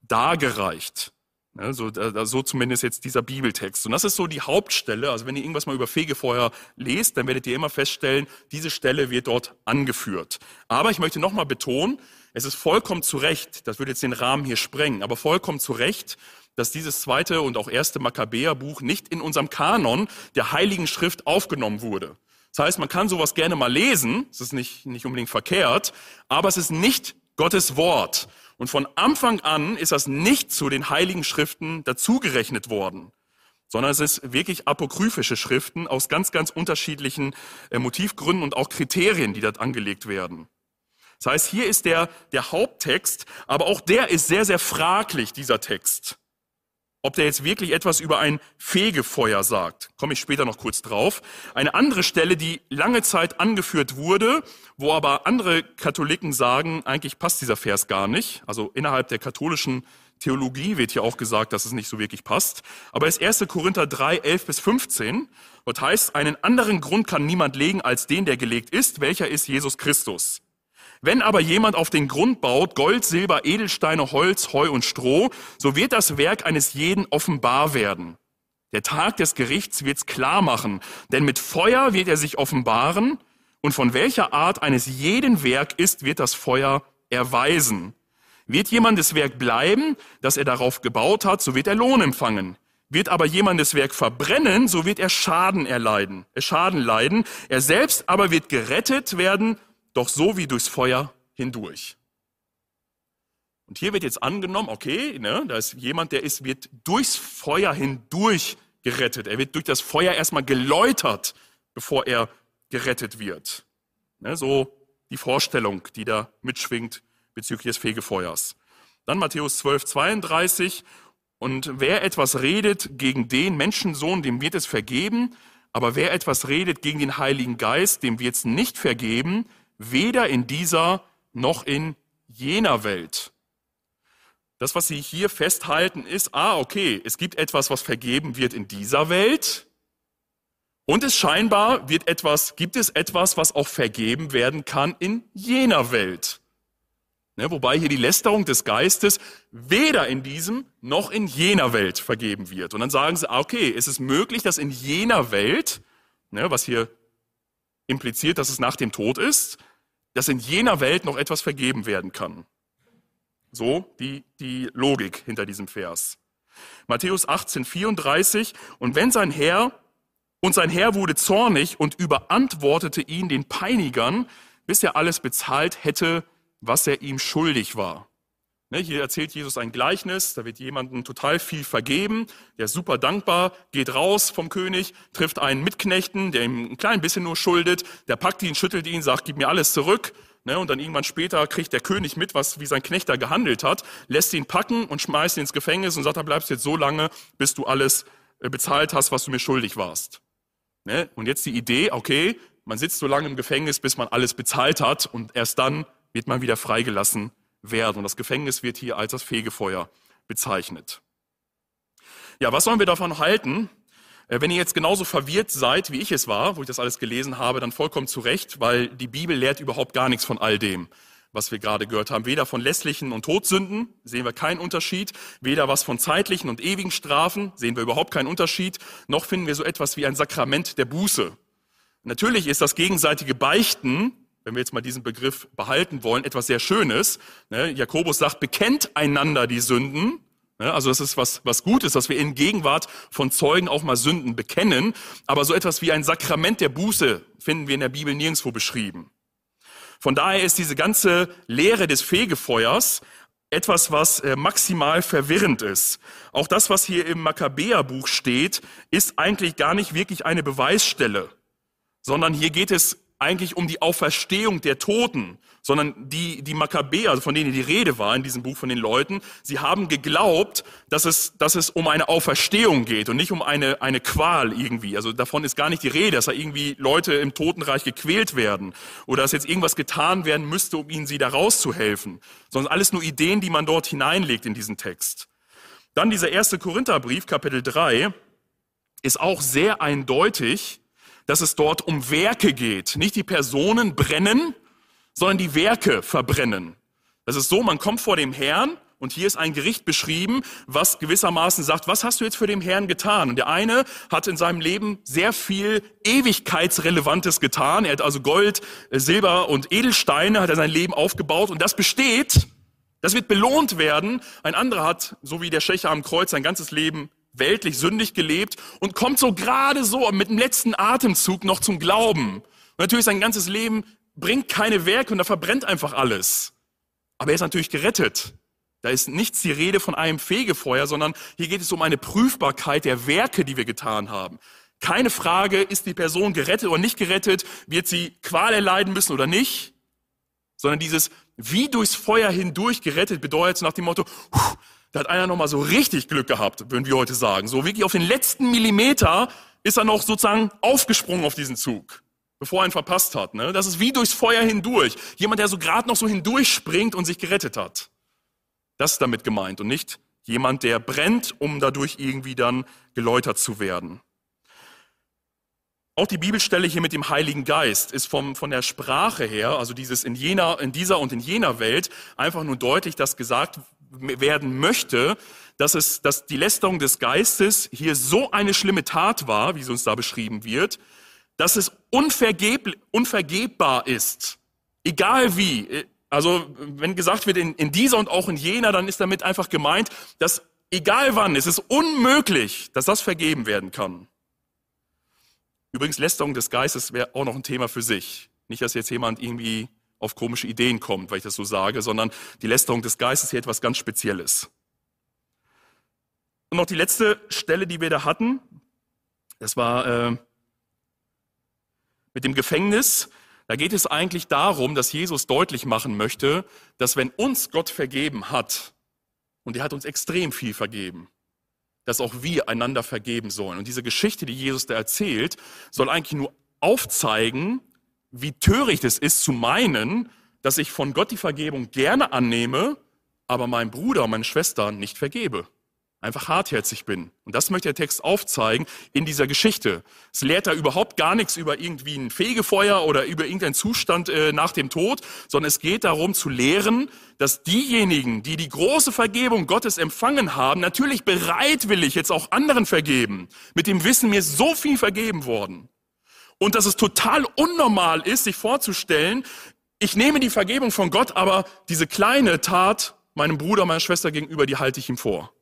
dargereicht. Ja, so, da, so zumindest jetzt dieser Bibeltext. Und das ist so die Hauptstelle. Also wenn ihr irgendwas mal über Fegefeuer lest, dann werdet ihr immer feststellen, diese Stelle wird dort angeführt. Aber ich möchte nochmal betonen, es ist vollkommen zu Recht, das würde jetzt den Rahmen hier sprengen, aber vollkommen zu Recht, dass dieses zweite und auch erste Makkabäerbuch nicht in unserem Kanon der Heiligen Schrift aufgenommen wurde. Das heißt, man kann sowas gerne mal lesen, es ist nicht, nicht unbedingt verkehrt, aber es ist nicht Gottes Wort. Und von Anfang an ist das nicht zu den Heiligen Schriften dazugerechnet worden, sondern es ist wirklich apokryphische Schriften aus ganz, ganz unterschiedlichen äh, Motivgründen und auch Kriterien, die dort angelegt werden. Das heißt, hier ist der, der Haupttext, aber auch der ist sehr, sehr fraglich, dieser Text. ob der jetzt wirklich etwas über ein Fegefeuer sagt. Komme ich später noch kurz drauf. Eine andere Stelle, die lange Zeit angeführt wurde, wo aber andere Katholiken sagen, eigentlich passt dieser Vers gar nicht. Also innerhalb der katholischen Theologie wird hier auch gesagt, dass es nicht so wirklich passt. Aber es ist 1. Korinther 3, 11 bis 15. Dort heißt, einen anderen Grund kann niemand legen als den, der gelegt ist. Welcher ist Jesus Christus? Wenn aber jemand auf den Grund baut, Gold, Silber, Edelsteine, Holz, Heu und Stroh, so wird das Werk eines jeden offenbar werden. Der Tag des Gerichts wird's klar machen, denn mit Feuer wird er sich offenbaren, und von welcher Art eines jeden Werk ist, wird das Feuer erweisen. Wird jemandes Werk bleiben, das er darauf gebaut hat, so wird er Lohn empfangen. Wird aber jemandes Werk verbrennen, so wird er Schaden erleiden, er Schaden leiden. Er selbst aber wird gerettet werden, doch so wie durchs Feuer hindurch. Und hier wird jetzt angenommen, okay, ne, da ist jemand, der ist, wird durchs Feuer hindurch gerettet. Er wird durch das Feuer erstmal geläutert, bevor er gerettet wird. Ne, so die Vorstellung, die da mitschwingt bezüglich des Fegefeuers. Dann Matthäus 12, 32. Und wer etwas redet gegen den Menschensohn, dem wird es vergeben. Aber wer etwas redet gegen den Heiligen Geist, dem wird es nicht vergeben, weder in dieser noch in jener Welt. Das, was Sie hier festhalten, ist, ah, okay, es gibt etwas, was vergeben wird in dieser Welt. Und es scheinbar wird etwas, gibt es etwas, was auch vergeben werden kann in jener Welt. Ne, wobei hier die Lästerung des Geistes weder in diesem noch in jener Welt vergeben wird. Und dann sagen sie, ah, okay, es ist möglich, dass in jener Welt, ne, was hier impliziert, dass es nach dem Tod ist, dass in jener Welt noch etwas vergeben werden kann. So die, die Logik hinter diesem Vers. Matthäus 18, 34. Und wenn sein Herr, und sein Herr wurde zornig und überantwortete ihn den Peinigern, bis er alles bezahlt hätte, was er ihm schuldig war. Ne, hier erzählt Jesus ein Gleichnis, da wird jemandem total viel vergeben, der ist super dankbar, geht raus vom König, trifft einen Mitknechten, der ihm ein klein bisschen nur schuldet, der packt ihn, schüttelt ihn, sagt, gib mir alles zurück. Ne, und dann irgendwann später kriegt der König mit, was, wie sein Knecht da gehandelt hat, lässt ihn packen und schmeißt ihn ins Gefängnis und sagt, da bleibst jetzt so lange, bis du alles äh, bezahlt hast, was du mir schuldig warst. Ne, und jetzt die Idee, okay, man sitzt so lange im Gefängnis, bis man alles bezahlt hat und erst dann wird man wieder freigelassen werden. Und das Gefängnis wird hier als das Fegefeuer bezeichnet. Ja, was sollen wir davon halten? Äh, wenn ihr jetzt genauso verwirrt seid, wie ich es war, wo ich das alles gelesen habe, dann vollkommen zu Recht, weil die Bibel lehrt überhaupt gar nichts von all dem, was wir gerade gehört haben. Weder von lässlichen und Todsünden sehen wir keinen Unterschied, weder was von zeitlichen und ewigen Strafen sehen wir überhaupt keinen Unterschied, noch finden wir so etwas wie ein Sakrament der Buße. Natürlich ist das gegenseitige Beichten wenn wir jetzt mal diesen Begriff behalten wollen, etwas sehr Schönes. Ne? Jakobus sagt, bekennt einander die Sünden. Ne? Also das ist was, was Gutes, dass wir in Gegenwart von Zeugen auch mal Sünden bekennen. Aber so etwas wie ein Sakrament der Buße finden wir in der Bibel nirgendwo beschrieben. Von daher ist diese ganze Lehre des Fegefeuers etwas, was äh, maximal verwirrend ist. Auch das, was hier im Makkabäerbuch steht, ist eigentlich gar nicht wirklich eine Beweisstelle, sondern hier geht es eigentlich um die Auferstehung der Toten, sondern die, die Makkabäer, also von denen die Rede war in diesem Buch von den Leuten, sie haben geglaubt, dass es, dass es um eine Auferstehung geht und nicht um eine, eine Qual irgendwie. Also davon ist gar nicht die Rede, dass da irgendwie Leute im Totenreich gequält werden oder dass jetzt irgendwas getan werden müsste, um ihnen sie da rauszuhelfen, sondern alles nur Ideen, die man dort hineinlegt in diesen Text. Dann dieser erste Korintherbrief, Kapitel 3, ist auch sehr eindeutig, dass es dort um Werke geht. Nicht die Personen brennen, sondern die Werke verbrennen. Das ist so, man kommt vor dem Herrn und hier ist ein Gericht beschrieben, was gewissermaßen sagt, was hast du jetzt für den Herrn getan? Und der eine hat in seinem Leben sehr viel Ewigkeitsrelevantes getan. Er hat also Gold, Silber und Edelsteine, hat er sein Leben aufgebaut und das besteht. Das wird belohnt werden. Ein anderer hat, so wie der Schächer am Kreuz, sein ganzes Leben weltlich sündig gelebt und kommt so gerade so mit dem letzten Atemzug noch zum Glauben. Und natürlich sein ganzes Leben bringt keine Werke und da verbrennt einfach alles. Aber er ist natürlich gerettet. Da ist nichts die Rede von einem Fegefeuer, sondern hier geht es um eine Prüfbarkeit der Werke, die wir getan haben. Keine Frage, ist die Person gerettet oder nicht gerettet, wird sie Qual erleiden müssen oder nicht, sondern dieses wie durchs Feuer hindurch gerettet bedeutet nach dem Motto, Da hat einer nochmal so richtig Glück gehabt, würden wir heute sagen. So wirklich auf den letzten Millimeter ist er noch sozusagen aufgesprungen auf diesen Zug, bevor er ihn verpasst hat. Ne? Das ist wie durchs Feuer hindurch. Jemand, der so gerade noch so hindurchspringt und sich gerettet hat. Das ist damit gemeint und nicht jemand, der brennt, um dadurch irgendwie dann geläutert zu werden. Auch die Bibelstelle hier mit dem Heiligen Geist ist vom, von der Sprache her, also dieses in, jener, in dieser und in jener Welt, einfach nur deutlich, dass gesagt werden möchte, dass, es, dass die Lästerung des Geistes hier so eine schlimme Tat war, wie es uns da beschrieben wird, dass es unvergeb, unvergebbar ist. Egal wie. Also wenn gesagt wird in, in dieser und auch in jener, dann ist damit einfach gemeint, dass egal wann, es ist unmöglich, dass das vergeben werden kann. Übrigens, Lästerung des Geistes wäre auch noch ein Thema für sich. Nicht, dass jetzt jemand irgendwie auf komische Ideen kommt, weil ich das so sage, sondern die Lästerung des Geistes ist hier etwas ganz Spezielles. Und noch die letzte Stelle, die wir da hatten, das war äh, mit dem Gefängnis. Da geht es eigentlich darum, dass Jesus deutlich machen möchte, dass wenn uns Gott vergeben hat, und er hat uns extrem viel vergeben, dass auch wir einander vergeben sollen. Und diese Geschichte, die Jesus da erzählt, soll eigentlich nur aufzeigen, wie töricht es ist zu meinen, dass ich von Gott die Vergebung gerne annehme, aber meinem Bruder meinen Schwestern nicht vergebe einfach hartherzig bin. Und das möchte der Text aufzeigen in dieser Geschichte. Es lehrt da überhaupt gar nichts über irgendwie ein Fegefeuer oder über irgendeinen Zustand äh, nach dem Tod, sondern es geht darum zu lehren, dass diejenigen, die die große Vergebung Gottes empfangen haben, natürlich bereitwillig jetzt auch anderen vergeben. Mit dem Wissen, mir ist so viel vergeben worden. Und dass es total unnormal ist, sich vorzustellen, ich nehme die Vergebung von Gott, aber diese kleine Tat meinem Bruder, meiner Schwester gegenüber, die halte ich ihm vor.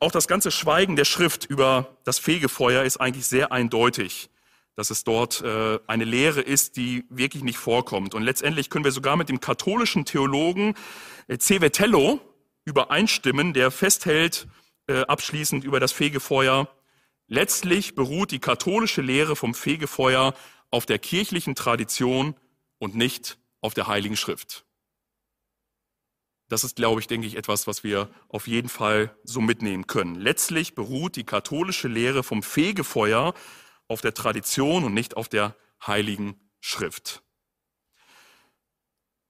Auch das ganze Schweigen der Schrift über das Fegefeuer ist eigentlich sehr eindeutig, dass es dort äh, eine Lehre ist, die wirklich nicht vorkommt. Und letztendlich können wir sogar mit dem katholischen Theologen äh, Cevetello übereinstimmen, der festhält äh, abschließend über das Fegefeuer, letztlich beruht die katholische Lehre vom Fegefeuer auf der kirchlichen Tradition und nicht auf der Heiligen Schrift. Das ist, glaube ich, denke ich, etwas, was wir auf jeden Fall so mitnehmen können. Letztlich beruht die katholische Lehre vom Fegefeuer auf der Tradition und nicht auf der heiligen Schrift.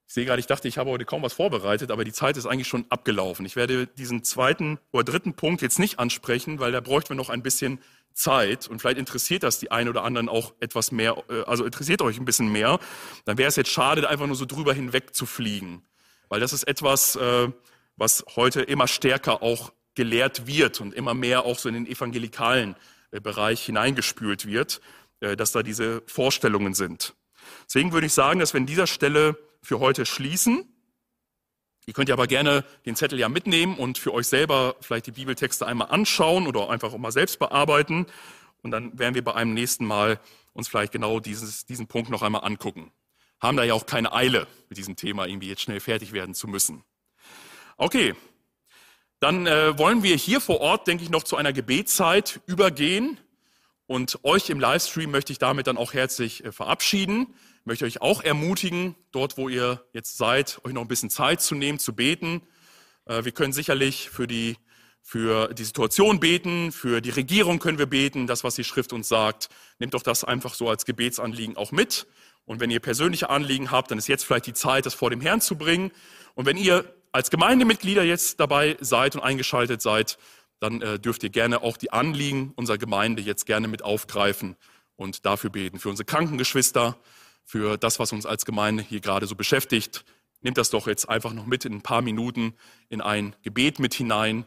Ich sehe gerade, ich dachte, ich habe heute kaum was vorbereitet, aber die Zeit ist eigentlich schon abgelaufen. Ich werde diesen zweiten oder dritten Punkt jetzt nicht ansprechen, weil da bräuchten wir noch ein bisschen Zeit und vielleicht interessiert das die einen oder anderen auch etwas mehr, äh, also interessiert euch ein bisschen mehr. Dann wäre es jetzt schade, einfach nur so drüber hinweg zu fliegen. Weil das ist etwas, äh, was heute immer stärker auch gelehrt wird und immer mehr auch so in den evangelikalen äh, Bereich hineingespült wird, dass da diese Vorstellungen sind. Deswegen würde ich sagen, dass wir an dieser Stelle für heute schließen. Ihr könnt ja aber gerne den Zettel ja mitnehmen und für euch selber vielleicht die Bibeltexte einmal anschauen oder einfach auch mal selbst bearbeiten. Und dann werden wir bei einem nächsten Mal uns vielleicht genau dieses, diesen Punkt noch einmal angucken haben da ja auch keine Eile, mit diesem Thema irgendwie jetzt schnell fertig werden zu müssen. Okay, dann äh, wollen wir hier vor Ort, denke ich, noch zu einer Gebetszeit übergehen. Und euch im Livestream möchte ich damit dann auch herzlich äh, verabschieden. Möchte euch auch ermutigen, dort, wo ihr jetzt seid, euch noch ein bisschen Zeit zu nehmen, zu beten. Äh, wir können sicherlich für die, für die Situation beten, für die Regierung können wir beten, das, was die Schrift uns sagt. Nehmt doch das einfach so als Gebetsanliegen auch mit. Und wenn ihr persönliche Anliegen habt, dann ist jetzt vielleicht die Zeit, das vor dem Herrn zu bringen. Und wenn ihr als Gemeindemitglieder jetzt dabei seid und eingeschaltet seid, dann äh, dürft ihr gerne auch die Anliegen unserer Gemeinde jetzt gerne mit aufgreifen und dafür beten. Für unsere Krankengeschwister, für das, was uns als Gemeinde hier gerade so beschäftigt. Nehmt das doch jetzt einfach noch mit in ein paar Minuten in ein Gebet mit hinein.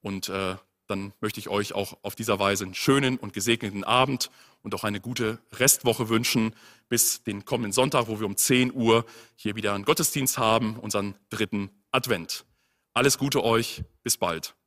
Und äh, dann möchte ich euch auch auf dieser Weise einen schönen und gesegneten Abend und auch eine gute Restwoche wünschen bis den kommenden Sonntag, wo wir um 10 Uhr hier wieder einen Gottesdienst haben, unseren dritten Advent. Alles Gute euch, bis bald.